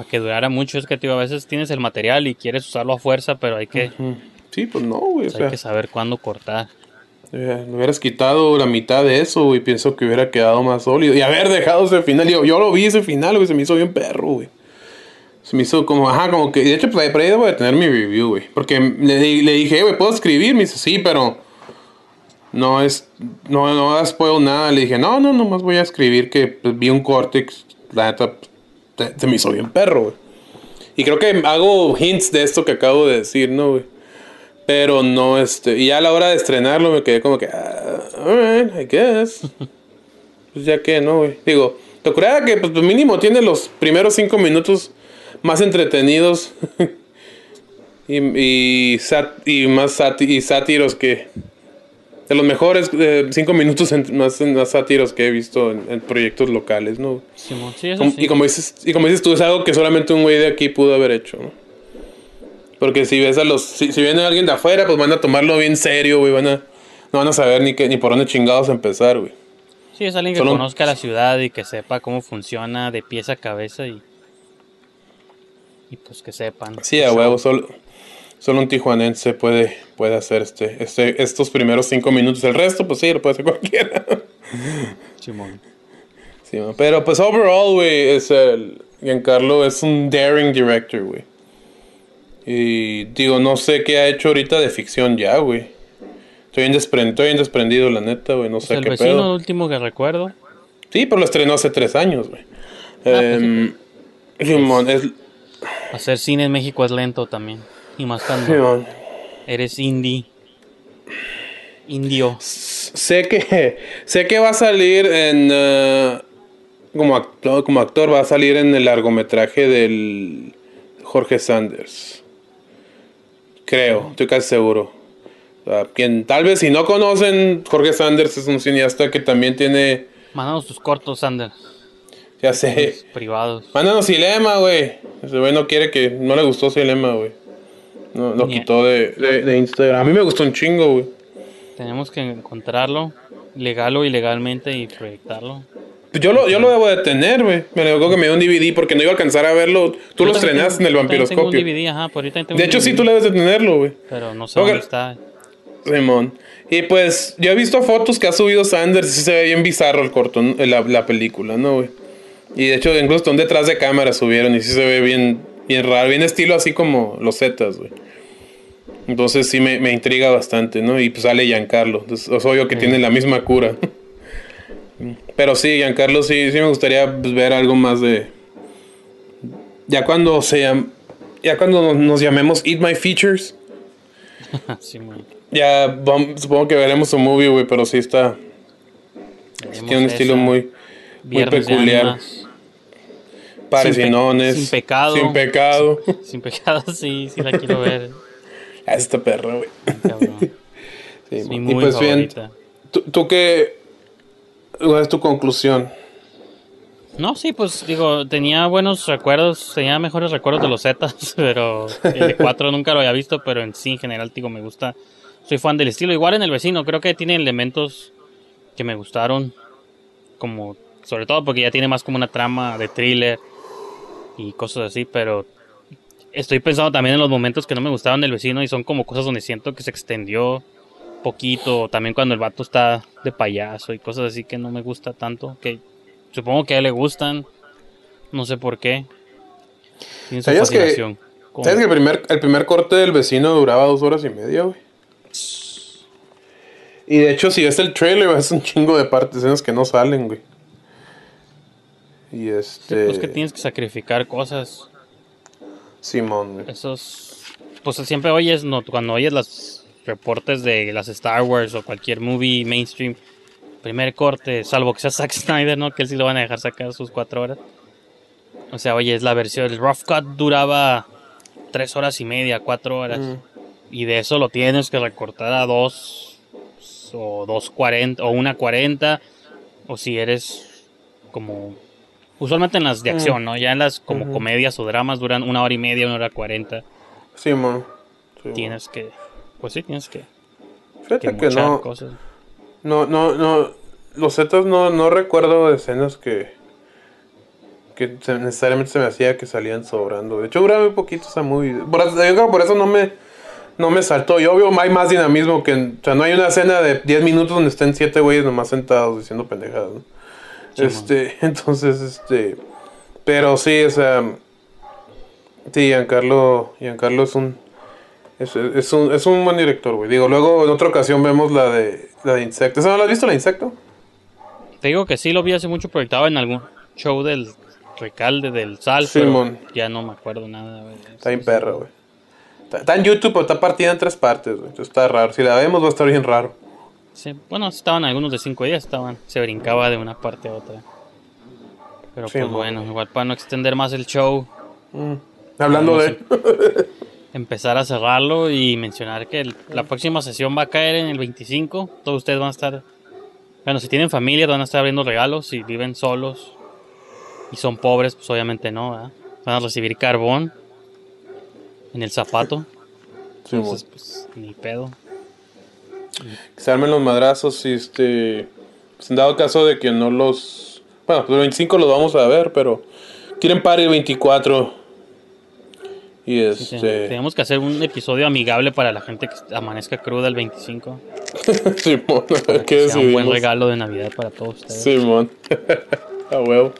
Para que durara mucho, es que tío, a veces tienes el material y quieres usarlo a fuerza, pero hay que, Sí, pues no, güey. O hay que saber cuándo cortar. eh, le hubieras quitado la mitad de eso, güey. Pienso que hubiera quedado más sólido. Y haber dejado ese final. Yo, yo lo vi ese final, güey. Se me hizo bien perro, güey. Se me hizo como, ajá, como que. De hecho, pues ahí por ahí debo de tener mi review, güey. Porque le, di- le dije, "Eh, güey, ¿puedo escribir? Me dice, sí, pero. No es. No, no spoil nada. Le dije, no, no, nomás voy a escribir que pues, vi un cortex. La neta, pues, se me hizo bien perro, güey. Y creo que hago hints de esto que acabo de decir, ¿no, güey? Pero no, este. Y ya a la hora de estrenarlo me quedé como que. Ah, alright, I guess. pues ya que, ¿no, güey? Digo, te curada que, pues mínimo tiene los primeros cinco minutos más entretenidos. y, más y sátiros que. De los mejores eh, cinco minutos en- más, más sátiros que he visto en, en proyectos locales, ¿no? Simón, sí, eso sí. Y como dices, y como dices tú, es algo que solamente un güey de aquí pudo haber hecho, ¿no? Porque si ves a los, si, si viene alguien de afuera, pues van a tomarlo bien serio, güey, van a, no van a saber ni qué, ni por dónde chingados empezar, güey. Sí, es alguien que Solo conozca la ciudad y que sepa cómo funciona de pies a cabeza y. Y pues que sepan. Sí, a huevo, solo, solo un tijuanense puede, puede hacer este, este, estos primeros cinco minutos. El resto, pues sí, lo puede hacer cualquiera. Simón. Sí, pero pues overall, güey, es el Giancarlo es un daring director, güey. Y digo, no sé qué ha hecho ahorita de ficción ya, güey. Estoy bien, desprendido, estoy bien desprendido, la neta, güey. No sé el qué vecino pedo. último que recuerdo. Sí, pero lo estrenó hace tres años, güey. pues Em, es, Hacer cine en México es lento también. Y más cuando eres indie. Indio. Sé que sé que va a salir en eh, como actor, como actor va a salir en el largometraje del Jorge Sanders. Creo, estoy casi seguro. Sea, quien tal vez si no conocen Jorge Sanders es un cineasta que también tiene Mándanos tus cortos, Sander. ya sé, Privados. mándanos Dilema, güey. Ese güey no quiere que no le gustó Dilema, güey. No, lo quitó de, de, de Instagram. A mí me gustó un chingo, güey. Tenemos que encontrarlo, legal o ilegalmente, y proyectarlo. Pues Yo lo, yo lo debo de tener, güey. Me acuerdo que me dio un DVD porque no iba a alcanzar a verlo. Tú lo Yo también estrenaste en el tengo un vampiroscopio. DVD, ajá, por ahorita tengo De un hecho, sí, tú debes de tenerlo, güey. Pero no sé Ok. dónde está. Simón. Y pues, yo he visto fotos que ha subido Sanders y sí se ve bien bizarro el corto, la, la película, ¿no, güey? Y de hecho, incluso están detrás de cámara subieron y sí se ve bien, bien raro, bien estilo así como los Zetas, güey. Entonces sí me, me intriga bastante, ¿no? Y pues sale Giancarlo. Entonces, es obvio que tiene la misma cura. Pero sí, Giancarlo sí, sí me gustaría pues, ver algo más de. Ya cuando se Ya cuando nos, llamemos Eat My Features. Simón. Ya supongo que veremos su movie, güey, pero sí está. Veremos tiene un estilo muy, muy peculiar. Parecinones. Sin, pe- sin pecado. Sin pecado. Sin pecado, sí, sí la quiero ver. Ah, esta perra, güey. Cabrón. Sí, mi y pues bien. ¿tú, tú qué. ¿Cuál es tu conclusión? No, sí, pues digo, tenía buenos recuerdos, tenía mejores recuerdos de los Zetas, pero el de 4 nunca lo había visto, pero en sí, en general, digo, me gusta. Soy fan del estilo. Igual en el vecino, creo que tiene elementos que me gustaron, como, sobre todo porque ya tiene más como una trama de thriller y cosas así, pero estoy pensando también en los momentos que no me gustaban del vecino y son como cosas donde siento que se extendió poquito, también cuando el vato está de payaso y cosas así que no me gusta tanto, que supongo que a él le gustan, no sé por qué. Tiene su ¿Sabías que, fascinación. ¿sabías que el, primer, el primer corte del vecino duraba dos horas y media, güey? Y de hecho, si ves el trailer, ves un chingo de partes escenas que no salen, güey. Y Sí, este. pues que tienes que sacrificar cosas. Simón. Esos. Pues siempre oyes, no, cuando oyes los reportes de las Star Wars o cualquier movie mainstream, primer corte, salvo que sea Zack Snyder, ¿no? Que él sí lo van a dejar sacar sus cuatro horas. O sea, oye, es la versión. El Rough Cut duraba tres horas y media, cuatro horas. Mm. Y de eso lo tienes que recortar a dos o dos cuarenta o una cuarenta. O si eres como. Usualmente en las de Mm. acción, ¿no? Ya en las como comedias o dramas duran una hora y media, una hora cuarenta. Simón. Simón. Tienes que. Pues sí, tienes que. Fíjate que, muchar no. cosas. No, no, no. Los Zetas no, no recuerdo de escenas que. que se- necesariamente se me hacía que salían sobrando. De hecho, duraba muy poquito esa movie. Por, eso- yo creo que por eso no me. No me saltó. Yo obvio hay más dinamismo que. en- o sea, no hay una escena de 10 minutos donde estén 7 güeyes nomás sentados diciendo pendejadas, ¿no? Sí, este. Entonces, este. Pero sí, o sea. Sí, Giancarlo. Giancarlo es un. Es, es un, es un buen director, güey. Digo, luego en otra ocasión vemos la de, la de Insecto. ¿Esa no la has visto, la Insecto? Te digo que sí lo vi hace mucho, proyectado en algún show del Recalde, del Sal. Simón. Ya no me acuerdo nada, güey. Está bien perra, güey. Está, está en YouTube, pero está partida en tres partes, güey. Entonces está raro. Si la vemos va a estar bien raro. Sí, bueno, estaban algunos de 5 días, estaban, se brincaba de una parte a otra. Pero Sí, pues bueno, igual para no extender más el show, Mm. Hablando de... empezar a cerrarlo y mencionar que el- la próxima sesión va a caer en el 25. Todos ustedes van a estar, bueno, si tienen familia van a estar abriendo regalos, si viven solos y son pobres, pues obviamente no, ¿verdad? Van a recibir carbón en el zapato. Sí, Entonces, pues ni pedo. Que se armen los madrazos y este... pues, en dado caso de que no los... Bueno, pues el 25 los vamos a ver, pero... Quieren par el 24. Y Sí, sí. este... Tenemos que hacer un episodio amigable para la gente que amanezca cruda el 25. Simón, Para ¿qué que sea un buen regalo de Navidad para todos ustedes. Simón. A huevo.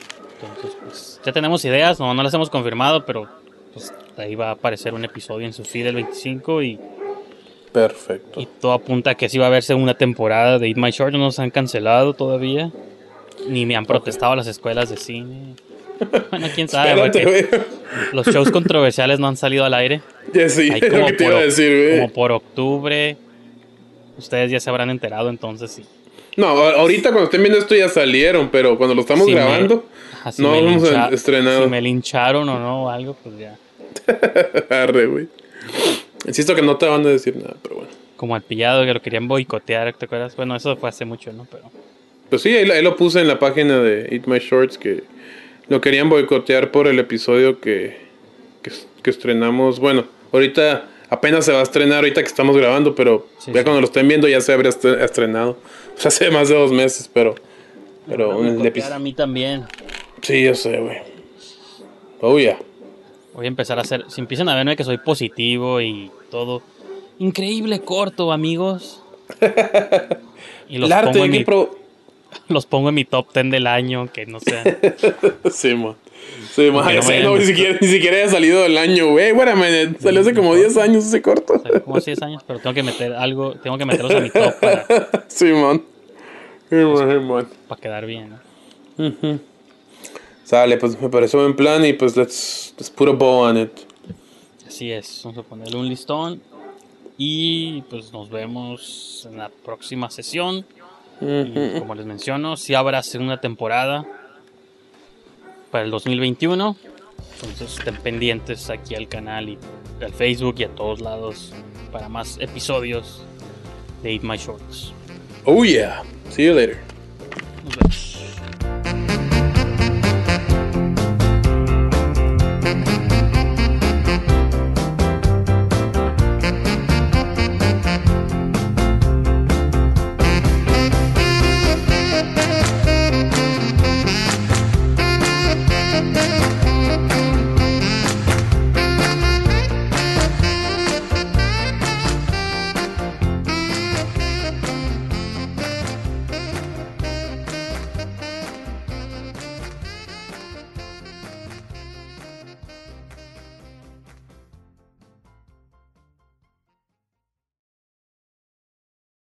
Entonces, pues, ya tenemos ideas, no, no las hemos confirmado, pero pues ahí va a aparecer un episodio en su feed el 25 y, Perfecto. y todo apunta a que sí va a haber segunda temporada de Eat My Short, no nos han cancelado todavía, ni me han protestado las escuelas de cine. Bueno, quién sabe, Espérate, porque los shows controversiales no han salido al aire. Ya sí, es lo que te iba a oc- decir, como por octubre, ustedes ya se habrán enterado, entonces sí. No, a- ahorita cuando estén viendo esto ya salieron, pero cuando lo estamos Si me- grabando, si no me hemos estrenado. Si me lincharon o no, o algo, pues ya. Arre, güey. Insisto que no te van a decir nada, pero bueno. Como al pillado que lo querían boicotear, ¿te acuerdas? Bueno, eso fue hace mucho, ¿no? Pero Pues sí, ahí, lo- ahí lo puse en la página de Eat My Shorts que lo querían boicotear por el episodio que, que, que estrenamos. Bueno, ahorita apenas se va a estrenar, ahorita que estamos grabando, pero Sí, ya sí. cuando lo estén viendo ya se habría estre- estrenado. O sea, hace más de dos meses, pero... Pero boicotear episodio... a mí también. Sí, yo sé, güey. Oh, yeah. Voy a empezar a hacer. Si empiezan a verme que soy positivo y todo. Increíble corto, amigos. Y los pongo, en mi, pro- los pongo en mi top 10 del año, que no sé. Sí, man. Sí, man. No no, ni, siquiera, ni siquiera haya salido del año, güey. Bueno, man, salió hace como 10 años ese corto. Salió como hace 10 años, pero tengo que meter algo, tengo que meterlos a mi top para, Sí, man. Sí, man, sí, man. para quedar bien. ¿no? Sale, pues me parece buen plan y pues let's, let's put a bow on it. Así es, vamos a ponerle un listón. Y pues nos vemos en la próxima sesión. Y como les menciono, si habrá segunda temporada para el 2021. Entonces estén pendientes aquí al canal y al Facebook y a todos lados para más episodios de Eat My Shorts. Oh yeah. See you later. Nos vemos.